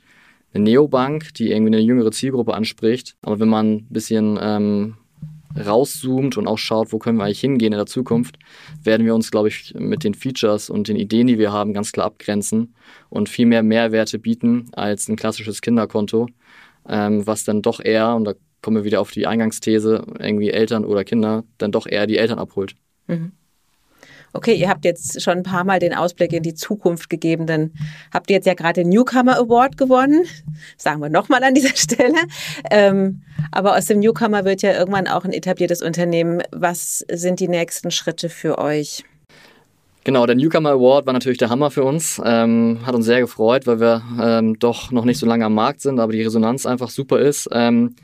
eine Neobank, die irgendwie eine jüngere Zielgruppe anspricht. Aber wenn man ein bisschen ähm, rauszoomt und auch schaut, wo können wir eigentlich hingehen in der Zukunft, werden wir uns, glaube ich, mit den Features und den Ideen, die wir haben, ganz klar abgrenzen und viel mehr Mehrwerte bieten als ein klassisches Kinderkonto, ähm, was dann doch eher, und da kommen wir wieder auf die Eingangsthese, irgendwie Eltern oder Kinder, dann doch eher die Eltern abholt. Mhm okay, ihr habt jetzt schon ein paar Mal den Ausblick in die Zukunft gegeben, dann habt ihr jetzt ja gerade den Newcomer Award gewonnen. sagen wir nochmal an dieser Stelle. Ähm, aber aus dem Newcomer wird ja irgendwann auch ein etabliertes Unternehmen. Was sind die nächsten Schritte für euch? Genau, der Newcomer Award war natürlich der Hammer für uns. Ähm, hat uns sehr gefreut, weil wir ähm, doch noch nicht so lange am Markt sind, aber die Resonanz einfach super ist. Ähm,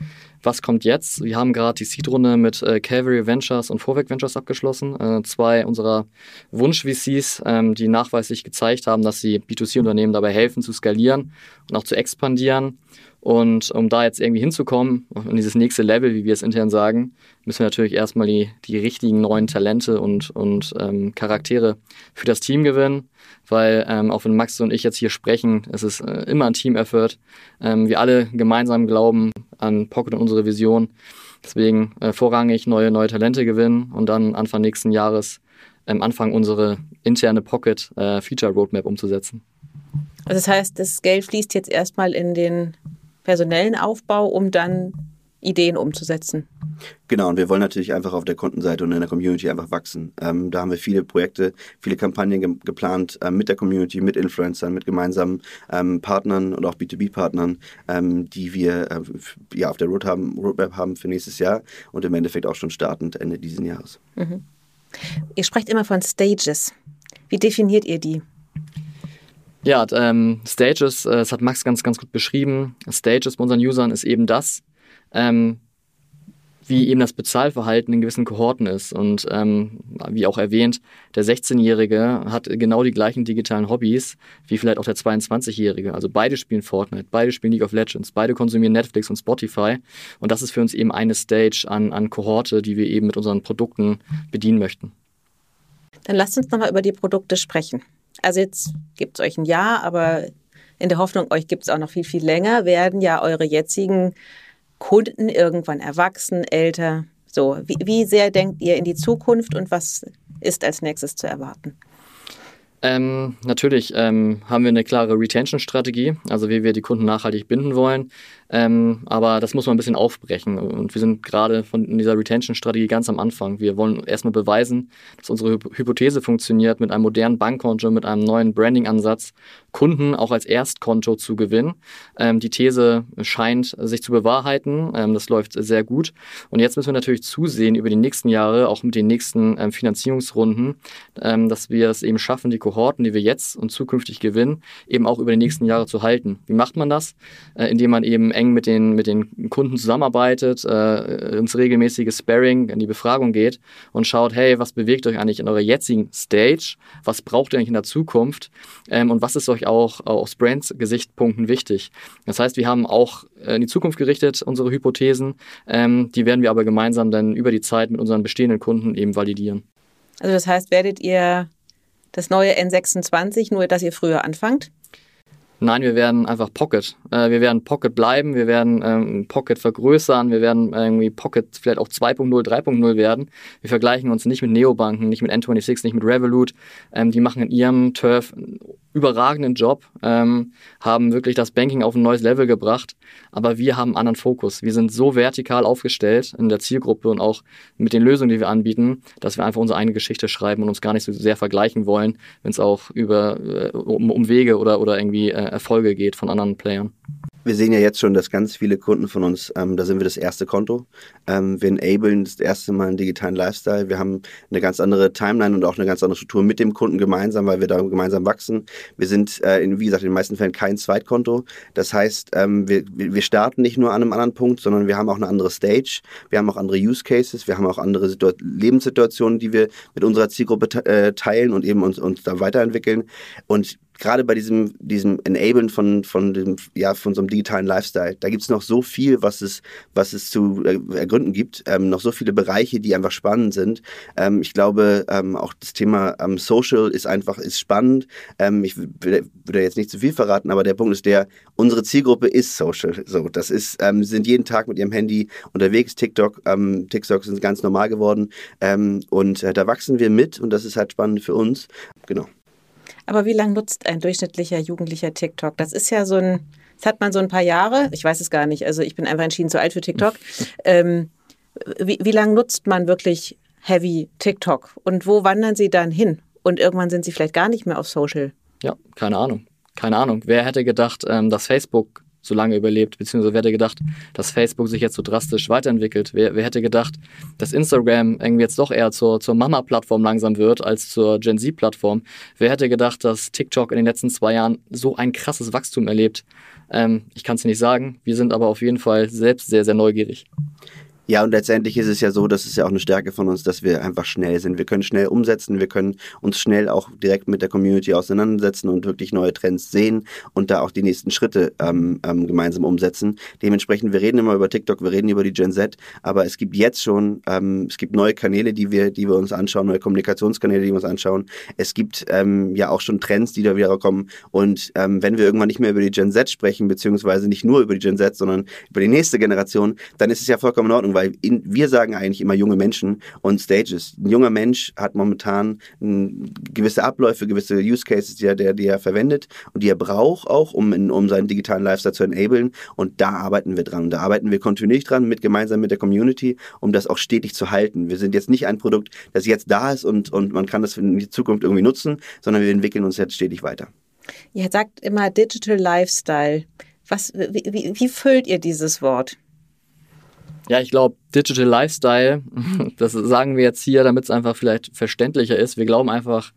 was kommt jetzt? Wir haben gerade die Seed-Runde mit äh, Calvary Ventures und Vorweg Ventures abgeschlossen. Äh, zwei unserer Wunsch-VCs, ähm, die nachweislich gezeigt haben, dass sie B2C-Unternehmen dabei helfen zu skalieren und auch zu expandieren. Und um da jetzt irgendwie hinzukommen, in dieses nächste Level, wie wir es intern sagen, müssen wir natürlich erstmal die, die richtigen neuen Talente und, und ähm, Charaktere für das Team gewinnen. Weil ähm, auch wenn Max und ich jetzt hier sprechen, es ist äh, immer ein Team-Effort. Ähm, wir alle gemeinsam glauben an Pocket und unsere Vision. Deswegen äh, vorrangig neue, neue Talente gewinnen und dann Anfang nächsten Jahres ähm, anfangen, unsere interne Pocket äh, umzusetzen. Also das heißt, das Geld fließt jetzt erstmal in den personellen Aufbau, um dann Ideen umzusetzen. Genau, und wir wollen natürlich einfach auf der Kundenseite und in der Community einfach wachsen. Ähm, da haben wir viele Projekte, viele Kampagnen ge geplant äh, mit der Community, mit Influencern, mit gemeinsamen ähm, Partnern und auch B2B-Partnern, ähm, die wir äh, ja, auf der Road haben, Roadmap haben für nächstes Jahr und im Endeffekt auch schon startend Ende dieses Jahres. Mhm. Ihr sprecht immer von Stages. Wie definiert ihr die? Ja, ähm, Stages, äh, das hat Max ganz, ganz gut beschrieben. Stages bei unseren Usern ist eben das, ähm, wie eben das Bezahlverhalten in gewissen Kohorten ist. Und ähm, wie auch erwähnt, der 16-Jährige hat genau die gleichen digitalen Hobbys wie vielleicht auch der 22-Jährige. Also beide spielen Fortnite, beide spielen League of Legends, beide konsumieren Netflix und Spotify. Und das ist für uns eben eine Stage an, an Kohorte, die wir eben mit unseren Produkten bedienen möchten. Dann lasst uns nochmal über die Produkte sprechen. Also jetzt gibt es euch ein Jahr, aber in der Hoffnung, euch gibt es auch noch viel, viel länger, werden ja eure jetzigen Kunden irgendwann erwachsen, älter. So, wie, wie sehr denkt ihr in die Zukunft und was ist als nächstes zu erwarten? Ähm, natürlich ähm, haben wir eine klare Retention-Strategie, also wie wir die Kunden nachhaltig binden wollen. Ähm, aber das muss man ein bisschen aufbrechen. Und wir sind gerade von dieser Retention-Strategie ganz am Anfang. Wir wollen erstmal beweisen, dass unsere Hypothese funktioniert, mit einem modernen Bankkonto, mit einem neuen Branding-Ansatz Kunden auch als Erstkonto zu gewinnen. Ähm, die These scheint sich zu bewahrheiten. Ähm, das läuft sehr gut. Und jetzt müssen wir natürlich zusehen über die nächsten Jahre, auch mit den nächsten ähm, Finanzierungsrunden, ähm, dass wir es eben schaffen, die Kohorten, die wir jetzt und zukünftig gewinnen, eben auch über die nächsten Jahre zu halten. Wie macht man das? Äh, indem man eben eng mit den, mit den Kunden zusammenarbeitet, äh, ins regelmäßige Sparring, in die Befragung geht und schaut, hey, was bewegt euch eigentlich in eurer jetzigen Stage? Was braucht ihr eigentlich in der Zukunft? Ähm, und was ist euch auch aus Brands Gesichtspunkten wichtig? Das heißt, wir haben auch in die Zukunft gerichtet unsere Hypothesen. Ähm, die werden wir aber gemeinsam dann über die Zeit mit unseren bestehenden Kunden eben validieren. Also das heißt, werdet ihr das neue N26, nur dass ihr früher anfangt? Nein, wir werden einfach Pocket. Äh, wir werden Pocket bleiben, wir werden ähm, Pocket vergrößern, wir werden irgendwie Pocket vielleicht auch 2.0, 3.0 werden. Wir vergleichen uns nicht mit Neobanken, nicht mit N26, nicht mit Revolut. Ähm, die machen in ihrem Turf überragenden Job, ähm, haben wirklich das Banking auf ein neues Level gebracht, aber wir haben einen anderen Fokus. Wir sind so vertikal aufgestellt in der Zielgruppe und auch mit den Lösungen, die wir anbieten, dass wir einfach unsere eigene Geschichte schreiben und uns gar nicht so sehr vergleichen wollen, wenn es auch über äh, um, um Wege oder, oder irgendwie äh, Erfolge geht von anderen Playern. Wir sehen ja jetzt schon, dass ganz viele Kunden von uns, ähm, da sind wir das erste Konto. Ähm, wir enablen das erste Mal einen digitalen Lifestyle. Wir haben eine ganz andere Timeline und auch eine ganz andere Struktur mit dem Kunden gemeinsam, weil wir da gemeinsam wachsen. Wir sind, äh, in, wie gesagt, in den meisten Fällen kein Zweitkonto. Das heißt, ähm, wir, wir starten nicht nur an einem anderen Punkt, sondern wir haben auch eine andere Stage. Wir haben auch andere Use Cases. Wir haben auch andere Situ Lebenssituationen, die wir mit unserer Zielgruppe äh, teilen und eben uns, uns da weiterentwickeln. Und gerade bei diesem, diesem Enablen von, von, dem, ja, von so einem digitalen Lifestyle, da gibt es noch so viel, was es, was es zu äh, ergründen gibt, ähm, noch so viele Bereiche, die einfach spannend sind. Ähm, ich glaube, ähm, auch das Thema ähm, Social ist einfach ist spannend. Ähm, ich würde jetzt nicht zu viel verraten, aber der Punkt ist der, unsere Zielgruppe ist Social. So, das ist, ähm, sind jeden Tag mit ihrem Handy unterwegs. TikTok, TikTok sind ganz normal geworden und äh, da wachsen wir mit und das ist halt spannend für uns. Genau. Aber wie lange nutzt ein durchschnittlicher Jugendlicher TikTok? Das ist ja so ein, das hat man so ein paar Jahre. Ich weiß es gar nicht. Also ich bin einfach entschieden zu alt für TikTok. Ähm, wie, wie lange nutzt man wirklich heavy TikTok? Und wo wandern Sie dann hin? Und irgendwann sind Sie vielleicht gar nicht mehr auf Social. Ja, keine Ahnung. Keine Ahnung. Wer hätte gedacht, ähm, dass Facebook so lange überlebt, beziehungsweise wer hätte gedacht, dass Facebook sich jetzt so drastisch weiterentwickelt? Wer, wer hätte gedacht, dass Instagram irgendwie jetzt doch eher zur, zur Mama-Plattform langsam wird als zur Gen Z-Plattform? Wer hätte gedacht, dass TikTok in den letzten zwei Jahren so ein krasses Wachstum erlebt? Ähm, ich kann es nicht sagen, wir sind aber auf jeden Fall selbst sehr, sehr neugierig. Ja, und letztendlich ist es ja so, das ist ja auch eine Stärke von uns, dass wir einfach schnell sind. Wir können schnell umsetzen, wir können uns schnell auch direkt mit der Community auseinandersetzen und wirklich neue Trends sehen und da auch die nächsten Schritte ähm, ähm, gemeinsam umsetzen. Dementsprechend, wir reden immer über TikTok, wir reden über die Gen Z, aber es gibt jetzt schon, ähm, es gibt neue Kanäle, die wir, die wir uns anschauen, neue Kommunikationskanäle, die wir uns anschauen. Es gibt ähm, ja auch schon Trends, die da wieder kommen. Und ähm, wenn wir irgendwann nicht mehr über die Gen Z sprechen, beziehungsweise nicht nur über die Gen Z, sondern über die nächste Generation, dann ist es ja vollkommen in Ordnung weil in, wir sagen eigentlich immer junge Menschen und Stages. Ein junger Mensch hat momentan m, gewisse Abläufe, gewisse Use Cases, die er, der, die er verwendet und die er braucht auch, um, in, um seinen digitalen Lifestyle zu enablen. Und da arbeiten wir dran. Da arbeiten wir kontinuierlich dran, mit, gemeinsam mit der Community, um das auch stetig zu halten. Wir sind jetzt nicht ein Produkt, das jetzt da ist und, und man kann das in die Zukunft irgendwie nutzen, sondern wir entwickeln uns jetzt stetig weiter. Ihr sagt immer Digital Lifestyle. Was, wie, wie, wie füllt ihr dieses Wort? Ja, ich glaube, Digital Lifestyle, das sagen wir jetzt hier, damit es einfach vielleicht verständlicher ist. Wir glauben einfach,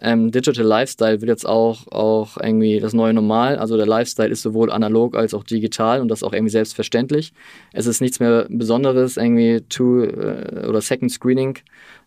ähm, Digital Lifestyle wird jetzt auch, auch irgendwie das neue Normal. Also der Lifestyle ist sowohl analog als auch digital und das auch irgendwie selbstverständlich. Es ist nichts mehr Besonderes, irgendwie Two- äh, oder Second Screening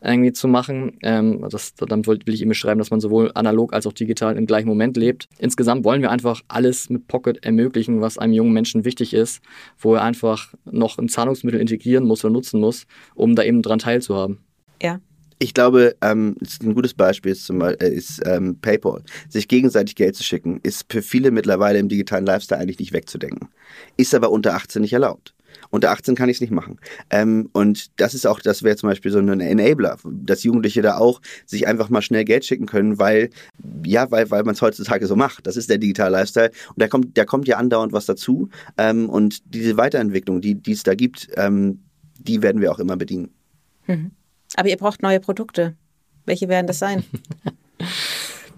irgendwie zu machen. Ähm, das, damit will ich eben beschreiben, dass man sowohl analog als auch digital im gleichen Moment lebt. Insgesamt wollen wir einfach alles mit Pocket ermöglichen, was einem jungen Menschen wichtig ist, wo er einfach noch ein Zahlungsmittel integrieren muss oder nutzen muss, um da eben dran teilzuhaben. Ja, ich glaube, ähm, ein gutes Beispiel ist, zum Beispiel, äh, ist ähm, PayPal. Sich gegenseitig Geld zu schicken, ist für viele mittlerweile im digitalen Lifestyle eigentlich nicht wegzudenken. Ist aber unter 18 nicht erlaubt. Unter 18 kann ich es nicht machen. Ähm, und das ist auch, das wäre zum Beispiel so ein Enabler, dass Jugendliche da auch sich einfach mal schnell Geld schicken können, weil, ja, weil, weil man es heutzutage so macht. Das ist der digitale Lifestyle. Und da kommt, da kommt ja andauernd was dazu. Ähm, und diese Weiterentwicklung, die es da gibt, ähm, die werden wir auch immer bedienen. Mhm. Aber ihr braucht neue Produkte. Welche werden das sein?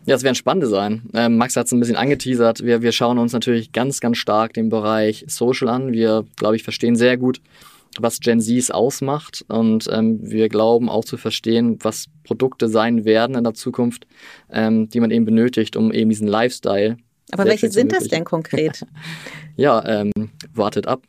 Ja, es werden spannende sein. Ähm, Max hat es ein bisschen angeteasert. Wir, wir schauen uns natürlich ganz, ganz stark den Bereich Social an. Wir, glaube ich, verstehen sehr gut, was Gen Zs ausmacht. Und ähm, wir glauben auch zu verstehen, was Produkte sein werden in der Zukunft, ähm, die man eben benötigt, um eben diesen Lifestyle. Aber welche sind das denn konkret? ja, ähm, wartet ab.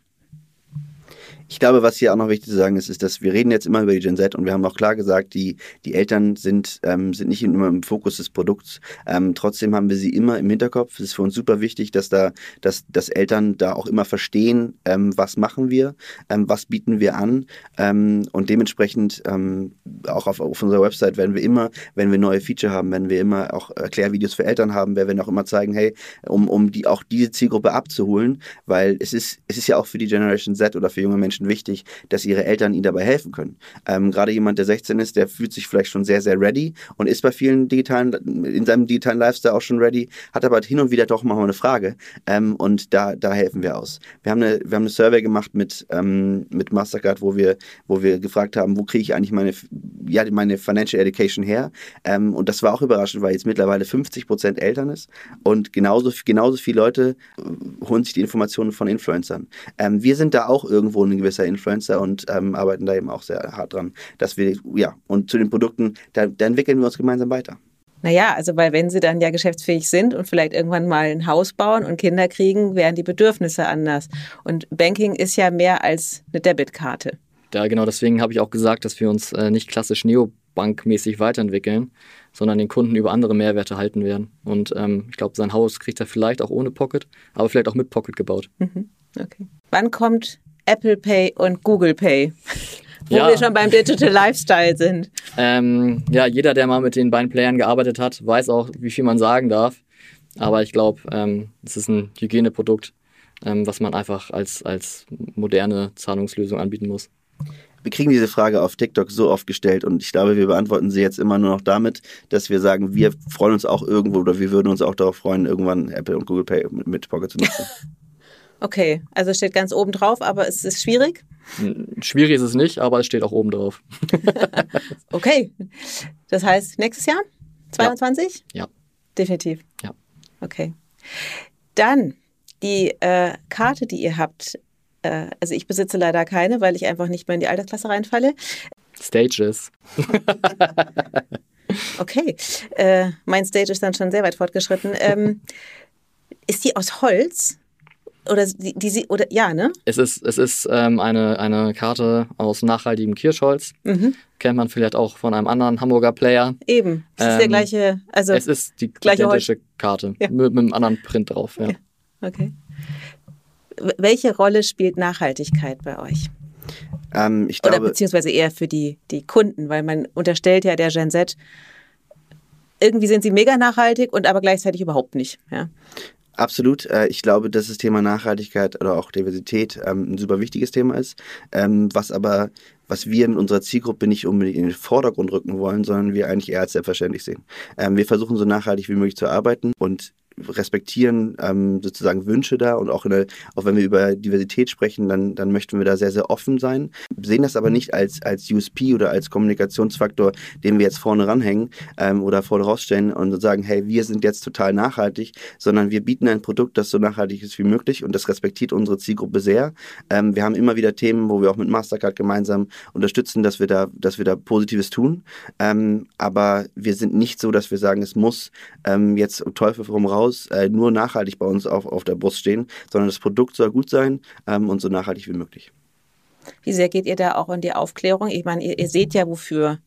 Ich glaube, was hier auch noch wichtig zu sagen ist, ist, dass wir reden jetzt immer über die Gen Z und wir haben auch klar gesagt, die, die Eltern sind, ähm, sind nicht immer im Fokus des Produkts. Ähm, trotzdem haben wir sie immer im Hinterkopf. Es ist für uns super wichtig, dass da, dass, dass Eltern da auch immer verstehen, ähm, was machen wir, ähm, was bieten wir an. Ähm, und dementsprechend ähm, auch auf, auf unserer Website werden wir immer, wenn wir neue Feature haben, werden wir immer auch Erklärvideos für Eltern haben, werden wir auch immer zeigen, hey, um, um die auch diese Zielgruppe abzuholen, weil es ist, es ist ja auch für die Generation Z oder für junge Menschen Menschen wichtig, dass ihre Eltern ihnen dabei helfen können. Ähm, Gerade jemand, der 16 ist, der fühlt sich vielleicht schon sehr, sehr ready und ist bei vielen digitalen, in seinem digitalen Lifestyle auch schon ready, hat aber hin und wieder doch mal eine Frage ähm, und da, da helfen wir aus. Wir haben eine, wir haben eine Survey gemacht mit, ähm, mit Mastercard, wo wir, wo wir gefragt haben, wo kriege ich eigentlich meine, ja, meine Financial Education her? Ähm, und das war auch überraschend, weil jetzt mittlerweile 50 Prozent Eltern ist und genauso, genauso viele Leute holen sich die Informationen von Influencern. Ähm, wir sind da auch irgendwo ein gewisser Influencer und ähm, arbeiten da eben auch sehr hart dran, dass wir, ja, und zu den Produkten, da, da entwickeln wir uns gemeinsam weiter. Naja, also weil wenn sie dann ja geschäftsfähig sind und vielleicht irgendwann mal ein Haus bauen und Kinder kriegen, wären die Bedürfnisse anders. Und Banking ist ja mehr als eine Debitkarte. Ja, genau, deswegen habe ich auch gesagt, dass wir uns äh, nicht klassisch neobankmäßig weiterentwickeln, sondern den Kunden über andere Mehrwerte halten werden. Und ähm, ich glaube, sein Haus kriegt er vielleicht auch ohne Pocket, aber vielleicht auch mit Pocket gebaut. Mhm. Okay. Wann kommt Apple Pay und Google Pay. Wo ja. wir schon beim Digital Lifestyle sind. Ähm, ja, jeder, der mal mit den beiden Playern gearbeitet hat, weiß auch, wie viel man sagen darf. Aber ich glaube, ähm, es ist ein Hygieneprodukt, ähm, was man einfach als, als moderne Zahlungslösung anbieten muss. Wir kriegen diese Frage auf TikTok so oft gestellt und ich glaube, wir beantworten sie jetzt immer nur noch damit, dass wir sagen, wir freuen uns auch irgendwo oder wir würden uns auch darauf freuen, irgendwann Apple und Google Pay mit, mit Pocket zu nutzen. Okay, also steht ganz oben drauf, aber es ist schwierig? Schwierig ist es nicht, aber es steht auch oben drauf. okay, das heißt nächstes Jahr? 22? Ja. ja. Definitiv. Ja. Okay. Dann die äh, Karte, die ihr habt. Äh, also ich besitze leider keine, weil ich einfach nicht mehr in die Altersklasse reinfalle. Stages. okay. Äh, mein Stage ist dann schon sehr weit fortgeschritten. Ähm, ist die aus Holz? Oder die, die oder ja, ne? Es ist, es ist ähm, eine, eine Karte aus nachhaltigem Kirschholz. Mhm. Kennt man vielleicht auch von einem anderen Hamburger Player. Eben. Es ähm, ist der ähm, gleiche, also es ist die identische Holz. Karte ja. mit, mit, einem anderen Print drauf. Ja. ja. Okay. Welche Rolle spielt Nachhaltigkeit bei euch? Ähm, ich glaube, Oder beziehungsweise eher für die, die Kunden, weil man unterstellt ja der Gen Z, irgendwie sind sie mega nachhaltig und aber gleichzeitig überhaupt nicht. Ja? Absolut. Äh, ich glaube, dass das Thema Nachhaltigkeit oder auch Diversität ähm, ein super wichtiges Thema ist, ähm, was aber was wir mit unserer Zielgruppe nicht unbedingt in den Vordergrund rücken wollen, sondern wir eigentlich eher als selbstverständlich sehen. Ähm, wir versuchen so nachhaltig wie möglich zu arbeiten und respektieren ähm, sozusagen Wünsche da und auch, der, auch wenn wir über Diversität sprechen, dann, dann möchten wir da sehr, sehr offen sein, sehen das aber nicht als, als USP oder als Kommunikationsfaktor, den wir jetzt vorne ranhängen ähm, oder vorne rausstellen und sagen, hey, wir sind jetzt total nachhaltig, sondern wir bieten ein Produkt, das so nachhaltig ist wie möglich und das respektiert unsere Zielgruppe sehr. Ähm, wir haben immer wieder Themen, wo wir auch mit Mastercard gemeinsam unterstützen, dass wir da, dass wir da Positives tun, ähm, aber wir sind nicht so, dass wir sagen, es muss ähm, jetzt Teufel vom raus raus äh, nur nachhaltig bei uns auf, auf der Brust stehen, sondern das Produkt soll gut sein ähm, und so nachhaltig wie möglich. Wie sehr geht ihr da auch in die Aufklärung? Ich meine, ihr, ihr seht ja, wofür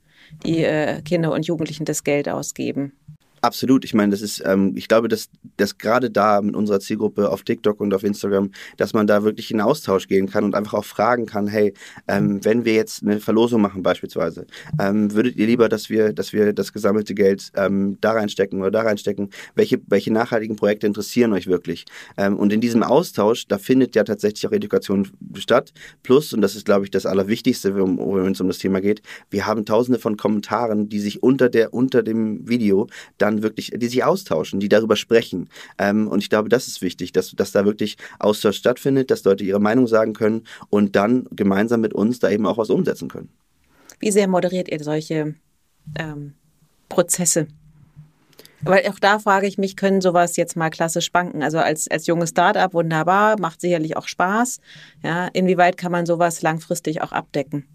die äh, Kinder und Jugendlichen das Geld ausgeben. Absolut. Ich meine, das ist, ähm, ich glaube, dass, dass gerade da mit unserer Zielgruppe auf TikTok und auf Instagram, dass man da wirklich in Austausch gehen kann und einfach auch fragen kann, hey, ähm, wenn wir jetzt eine Verlosung machen beispielsweise, ähm, würdet ihr lieber, dass wir, dass wir das gesammelte Geld ähm, da reinstecken oder da reinstecken? Welche, welche nachhaltigen Projekte interessieren euch wirklich? Ähm, und in diesem Austausch, da findet ja tatsächlich auch Education statt. Plus, und das ist, glaube ich, das Allerwichtigste, wenn es um das Thema geht, wir haben tausende von Kommentaren, die sich unter der, unter dem Video dann dann wirklich, die sich austauschen, die darüber sprechen. Ähm, und ich glaube, das ist wichtig, dass, dass da wirklich Austausch stattfindet, dass Leute ihre Meinung sagen können und dann gemeinsam mit uns da eben auch was umsetzen können. Wie sehr moderiert ihr solche ähm, Prozesse? Weil auch da frage ich mich, können sowas jetzt mal klassisch Banken, also als, als junges Startup wunderbar, macht sicherlich auch Spaß. Ja, inwieweit kann man sowas langfristig auch abdecken?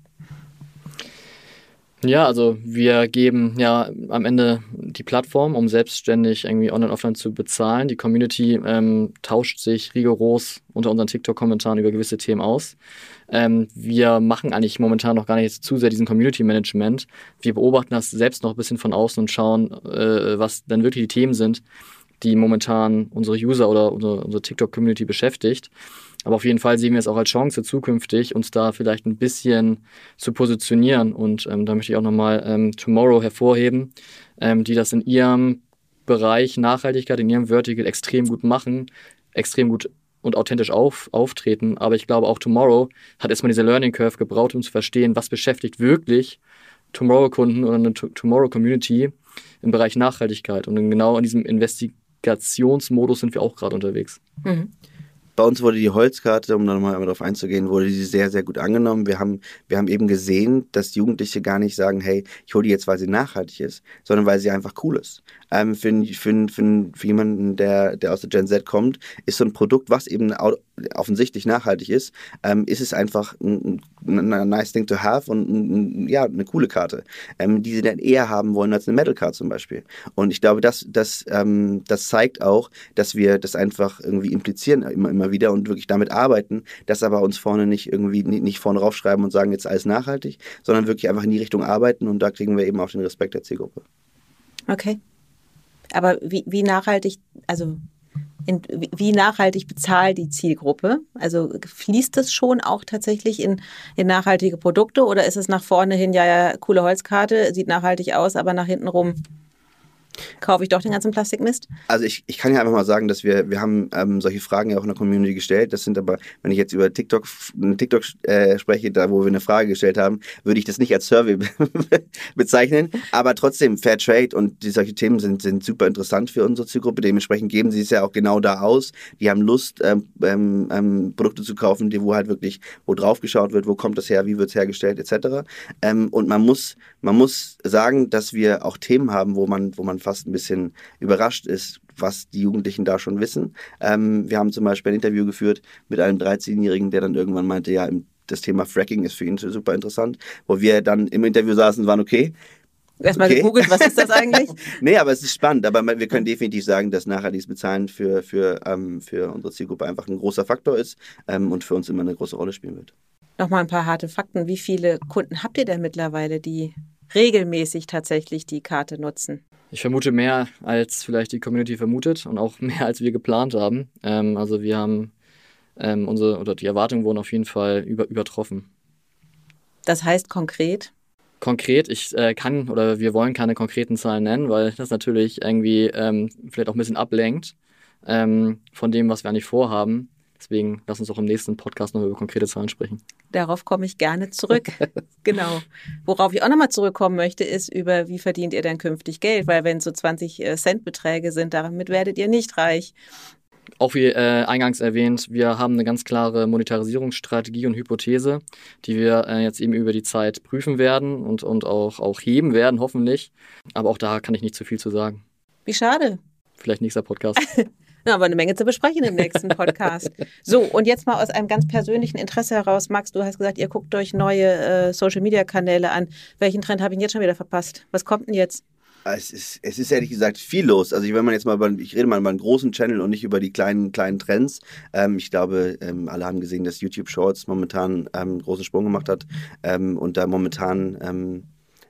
Ja, also wir geben ja am Ende die Plattform, um selbstständig irgendwie online, offline zu bezahlen. Die Community ähm, tauscht sich rigoros unter unseren TikTok-Kommentaren über gewisse Themen aus. Ähm, wir machen eigentlich momentan noch gar nicht zu sehr diesen Community-Management. Wir beobachten das selbst noch ein bisschen von außen und schauen, äh, was dann wirklich die Themen sind, die momentan unsere User oder unsere, unsere TikTok-Community beschäftigt. Aber auf jeden Fall sehen wir es auch als Chance zukünftig, uns da vielleicht ein bisschen zu positionieren. Und ähm, da möchte ich auch nochmal ähm, Tomorrow hervorheben, ähm, die das in ihrem Bereich Nachhaltigkeit, in ihrem Vertical extrem gut machen, extrem gut und authentisch auf, auftreten. Aber ich glaube, auch Tomorrow hat erstmal diese Learning Curve gebraucht, um zu verstehen, was beschäftigt wirklich Tomorrow-Kunden oder eine Tomorrow-Community im Bereich Nachhaltigkeit. Und genau in diesem Investigationsmodus sind wir auch gerade unterwegs. Mhm. Bei uns wurde die Holzkarte, um nochmal darauf einzugehen, wurde sie sehr, sehr gut angenommen. Wir haben, wir haben eben gesehen, dass Jugendliche gar nicht sagen, hey, ich hole die jetzt, weil sie nachhaltig ist, sondern weil sie einfach cool ist. Ähm, für, für, für, für jemanden, der, der aus der Gen Z kommt, ist so ein Produkt, was eben offensichtlich nachhaltig ist, ähm, ist es einfach ein, ein, nice thing to have und ein, ja, eine coole Karte, ähm, die sie dann eher haben wollen als eine Metal Card zum Beispiel. Und ich glaube, das, das, ähm, das zeigt auch, dass wir das einfach irgendwie implizieren immer, immer wieder und wirklich damit arbeiten, dass aber uns vorne nicht irgendwie nicht vorne raufschreiben und sagen, jetzt alles nachhaltig, sondern wirklich einfach in die Richtung arbeiten und da kriegen wir eben auch den Respekt der Zielgruppe. Okay. Aber wie, wie nachhaltig, also in, wie nachhaltig bezahlt die Zielgruppe? Also fließt das schon auch tatsächlich in, in nachhaltige Produkte oder ist es nach vorne hin, ja, ja, coole Holzkarte, sieht nachhaltig aus, aber nach hinten rum kaufe ich doch den ganzen Plastikmist? Also ich, ich kann ja einfach mal sagen, dass wir, wir haben ähm, solche Fragen ja auch in der Community gestellt. Das sind aber, wenn ich jetzt über TikTok, TikTok äh, spreche, da wo wir eine Frage gestellt haben, würde ich das nicht als Survey bezeichnen. Aber trotzdem, Fair Trade und die, solche Themen sind, sind super interessant für unsere Zielgruppe. Dementsprechend geben sie es ja auch genau da aus. Die haben Lust, ähm, ähm, ähm Produkte zu kaufen, die wo halt wirklich, wo drauf geschaut wird, wo kommt das her, wie wird es hergestellt, etc. Ähm, und man muss, man muss sagen, dass wir auch Themen haben, wo man, wo man fast ein bisschen überrascht ist, was die Jugendlichen da schon wissen. Ähm, wir haben zum Beispiel ein Interview geführt mit einem 13-Jährigen, der dann irgendwann meinte, ja, das Thema Fracking ist für ihn super interessant, wo wir dann im Interview saßen und waren, okay, Erstmal okay. gegoogelt, was ist das eigentlich? nee, aber es ist spannend. Aber wir können definitiv sagen, dass nachhaltiges Bezahlen für, für, ähm, für unsere Zielgruppe einfach ein großer Faktor ist ähm, und für uns immer eine große Rolle spielen wird. Nochmal ein paar harte Fakten. Wie viele Kunden habt ihr denn mittlerweile, die regelmäßig tatsächlich die Karte nutzen? Ich vermute mehr, als vielleicht die Community vermutet und auch mehr, als wir geplant haben. Ähm, also wir haben ähm, unsere, oder die Erwartungen wurden auf jeden Fall über, übertroffen. Das heißt konkret? Konkret, ich äh, kann oder wir wollen keine konkreten Zahlen nennen, weil das natürlich irgendwie ähm, vielleicht auch ein bisschen ablenkt ähm, von dem, was wir eigentlich vorhaben. Deswegen lass uns auch im nächsten Podcast noch über konkrete Zahlen sprechen. Darauf komme ich gerne zurück. genau. Worauf ich auch nochmal zurückkommen möchte, ist über, wie verdient ihr denn künftig Geld? Weil wenn es so 20 äh, Cent Beträge sind, damit werdet ihr nicht reich. Auch wie äh, eingangs erwähnt, wir haben eine ganz klare Monetarisierungsstrategie und Hypothese, die wir äh, jetzt eben über die Zeit prüfen werden und, und auch, auch heben werden, hoffentlich. Aber auch da kann ich nicht zu viel zu sagen. Wie schade. Vielleicht nächster Podcast. Ja, aber eine Menge zu besprechen im nächsten Podcast. so, und jetzt mal aus einem ganz persönlichen Interesse heraus, Max, du hast gesagt, ihr guckt euch neue äh, Social-Media-Kanäle an. Welchen Trend habe ich jetzt schon wieder verpasst? Was kommt denn jetzt? Es ist, es ist ehrlich gesagt viel los. Also wenn man jetzt mal über, ich rede mal über einen großen Channel und nicht über die kleinen, kleinen Trends. Ähm, ich glaube, ähm, alle haben gesehen, dass YouTube Shorts momentan ähm, einen großen Sprung gemacht hat ähm, und da momentan ähm,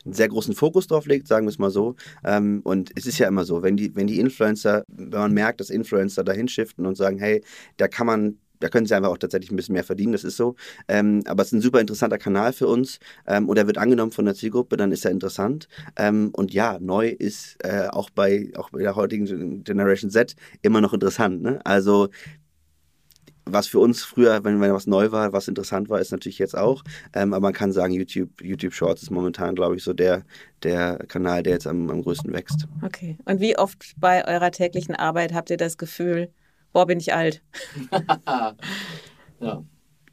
einen sehr großen Fokus drauf legt, sagen wir es mal so. Ähm, und es ist ja immer so, wenn die, wenn die Influencer, wenn man merkt, dass Influencer dahin shiften und sagen, hey, da kann man da können sie einfach auch tatsächlich ein bisschen mehr verdienen, das ist so. Ähm, aber es ist ein super interessanter Kanal für uns ähm, und er wird angenommen von der Zielgruppe, dann ist er interessant. Ähm, und ja, neu ist äh, auch, bei, auch bei der heutigen Generation Z immer noch interessant. Ne? Also was für uns früher, wenn, wenn was neu war, was interessant war, ist natürlich jetzt auch. Ähm, aber man kann sagen, YouTube, YouTube Shorts ist momentan, glaube ich, so der, der Kanal, der jetzt am, am größten wächst. Okay. Und wie oft bei eurer täglichen Arbeit habt ihr das Gefühl, boah, bin ich alt? ja.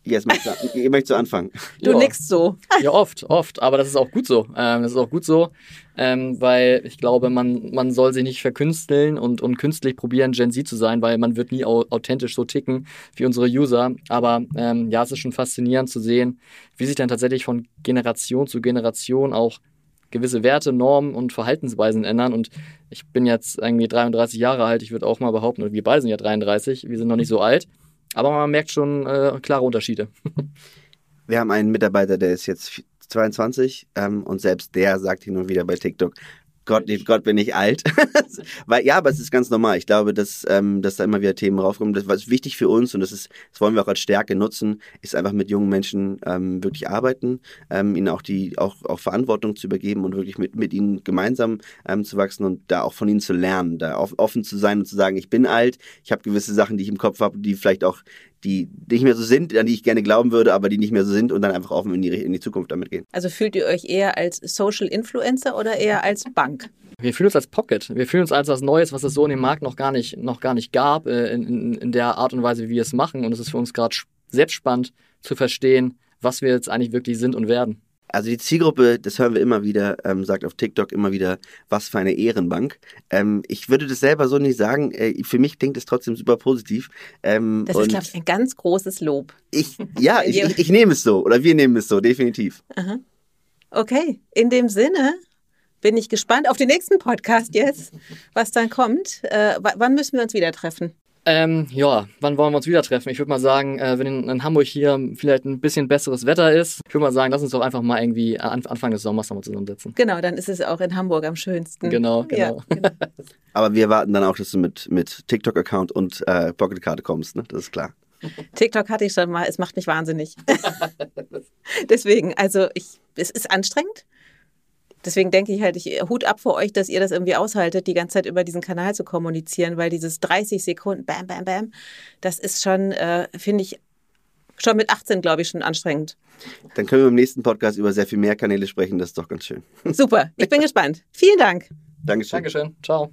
Jetzt möchtest du, möchtest du anfangen. Du ja. nickst so. Ja, oft, oft. Aber das ist auch gut so. Ähm, das ist auch gut so, ähm, weil ich glaube, man, man soll sich nicht verkünsteln und, und künstlich probieren, Gen Z zu sein, weil man wird nie authentisch so ticken wie unsere User. Aber ähm, ja, es ist schon faszinierend zu sehen, wie sich dann tatsächlich von Generation zu Generation auch gewisse Werte, Normen und Verhaltensweisen ändern. Und ich bin jetzt irgendwie 33 Jahre alt. Ich würde auch mal behaupten, und wir beide sind ja 33, wir sind noch nicht so alt. Aber man merkt schon äh, klare Unterschiede. Wir haben einen Mitarbeiter, der ist jetzt 22 ähm, und selbst der sagt hin und wieder bei TikTok, Gott, lieb Gott, bin ich alt. Weil, ja, aber es ist ganz normal. Ich glaube, dass, ähm, dass da immer wieder Themen raufkommen. Das, was wichtig für uns, und das ist, das wollen wir auch als Stärke nutzen, ist einfach mit jungen Menschen ähm, wirklich arbeiten, ähm, ihnen auch die, auch, auch Verantwortung zu übergeben und wirklich mit, mit ihnen gemeinsam ähm, zu wachsen und da auch von ihnen zu lernen, da offen zu sein und zu sagen, ich bin alt, ich habe gewisse Sachen, die ich im Kopf habe, die vielleicht auch die nicht mehr so sind, an die ich gerne glauben würde, aber die nicht mehr so sind und dann einfach offen in die, in die Zukunft damit gehen. Also fühlt ihr euch eher als Social Influencer oder eher als Bank? Wir fühlen uns als Pocket. Wir fühlen uns als was Neues, was es so in dem Markt noch gar nicht, noch gar nicht gab, äh, in, in, in der Art und Weise, wie wir es machen. Und es ist für uns gerade selbst spannend zu verstehen, was wir jetzt eigentlich wirklich sind und werden. Also die Zielgruppe, das hören wir immer wieder, ähm, sagt auf TikTok immer wieder, was für eine Ehrenbank. Ähm, ich würde das selber so nicht sagen. Äh, für mich klingt es trotzdem super positiv. Ähm, das ist, glaube ich, ein ganz großes Lob. Ich, ja, ich, ich, ich, nehme es so oder wir nehmen es so, definitiv. Aha. Okay, in dem Sinne bin ich gespannt auf den nächsten Podcast jetzt, was dann kommt. Äh, wann müssen wir uns wieder treffen? Ähm, ja, wann wollen wir uns wieder treffen? Ich würde mal sagen, äh, wenn in, in, Hamburg hier vielleicht ein bisschen besseres Wetter ist, ich würde mal sagen, lass uns doch einfach mal irgendwie an, Anfang des Sommers nochmal zusammensetzen. Genau, dann ist es auch in Hamburg am schönsten. Genau, genau. Ja, genau. Aber wir warten dann auch, dass du mit, mit TikTok-Account und äh, Pocketkarte kommst, ne? Das ist klar. TikTok hatte ich schon mal, es macht mich wahnsinnig. Deswegen, also ich, es ist anstrengend. Deswegen denke ich halt, ich Hut ab vor euch, dass ihr das irgendwie aushaltet, die ganze Zeit über diesen Kanal zu kommunizieren, weil dieses 30 Sekunden, bam, bam, bam, das ist schon, äh, finde ich, schon mit 18, glaube ich, schon anstrengend. Dann können wir im nächsten Podcast über sehr viel mehr Kanäle sprechen, das ist doch ganz schön. Super, ich bin gespannt. Vielen Dank. Dankeschön. Dankeschön. Ciao.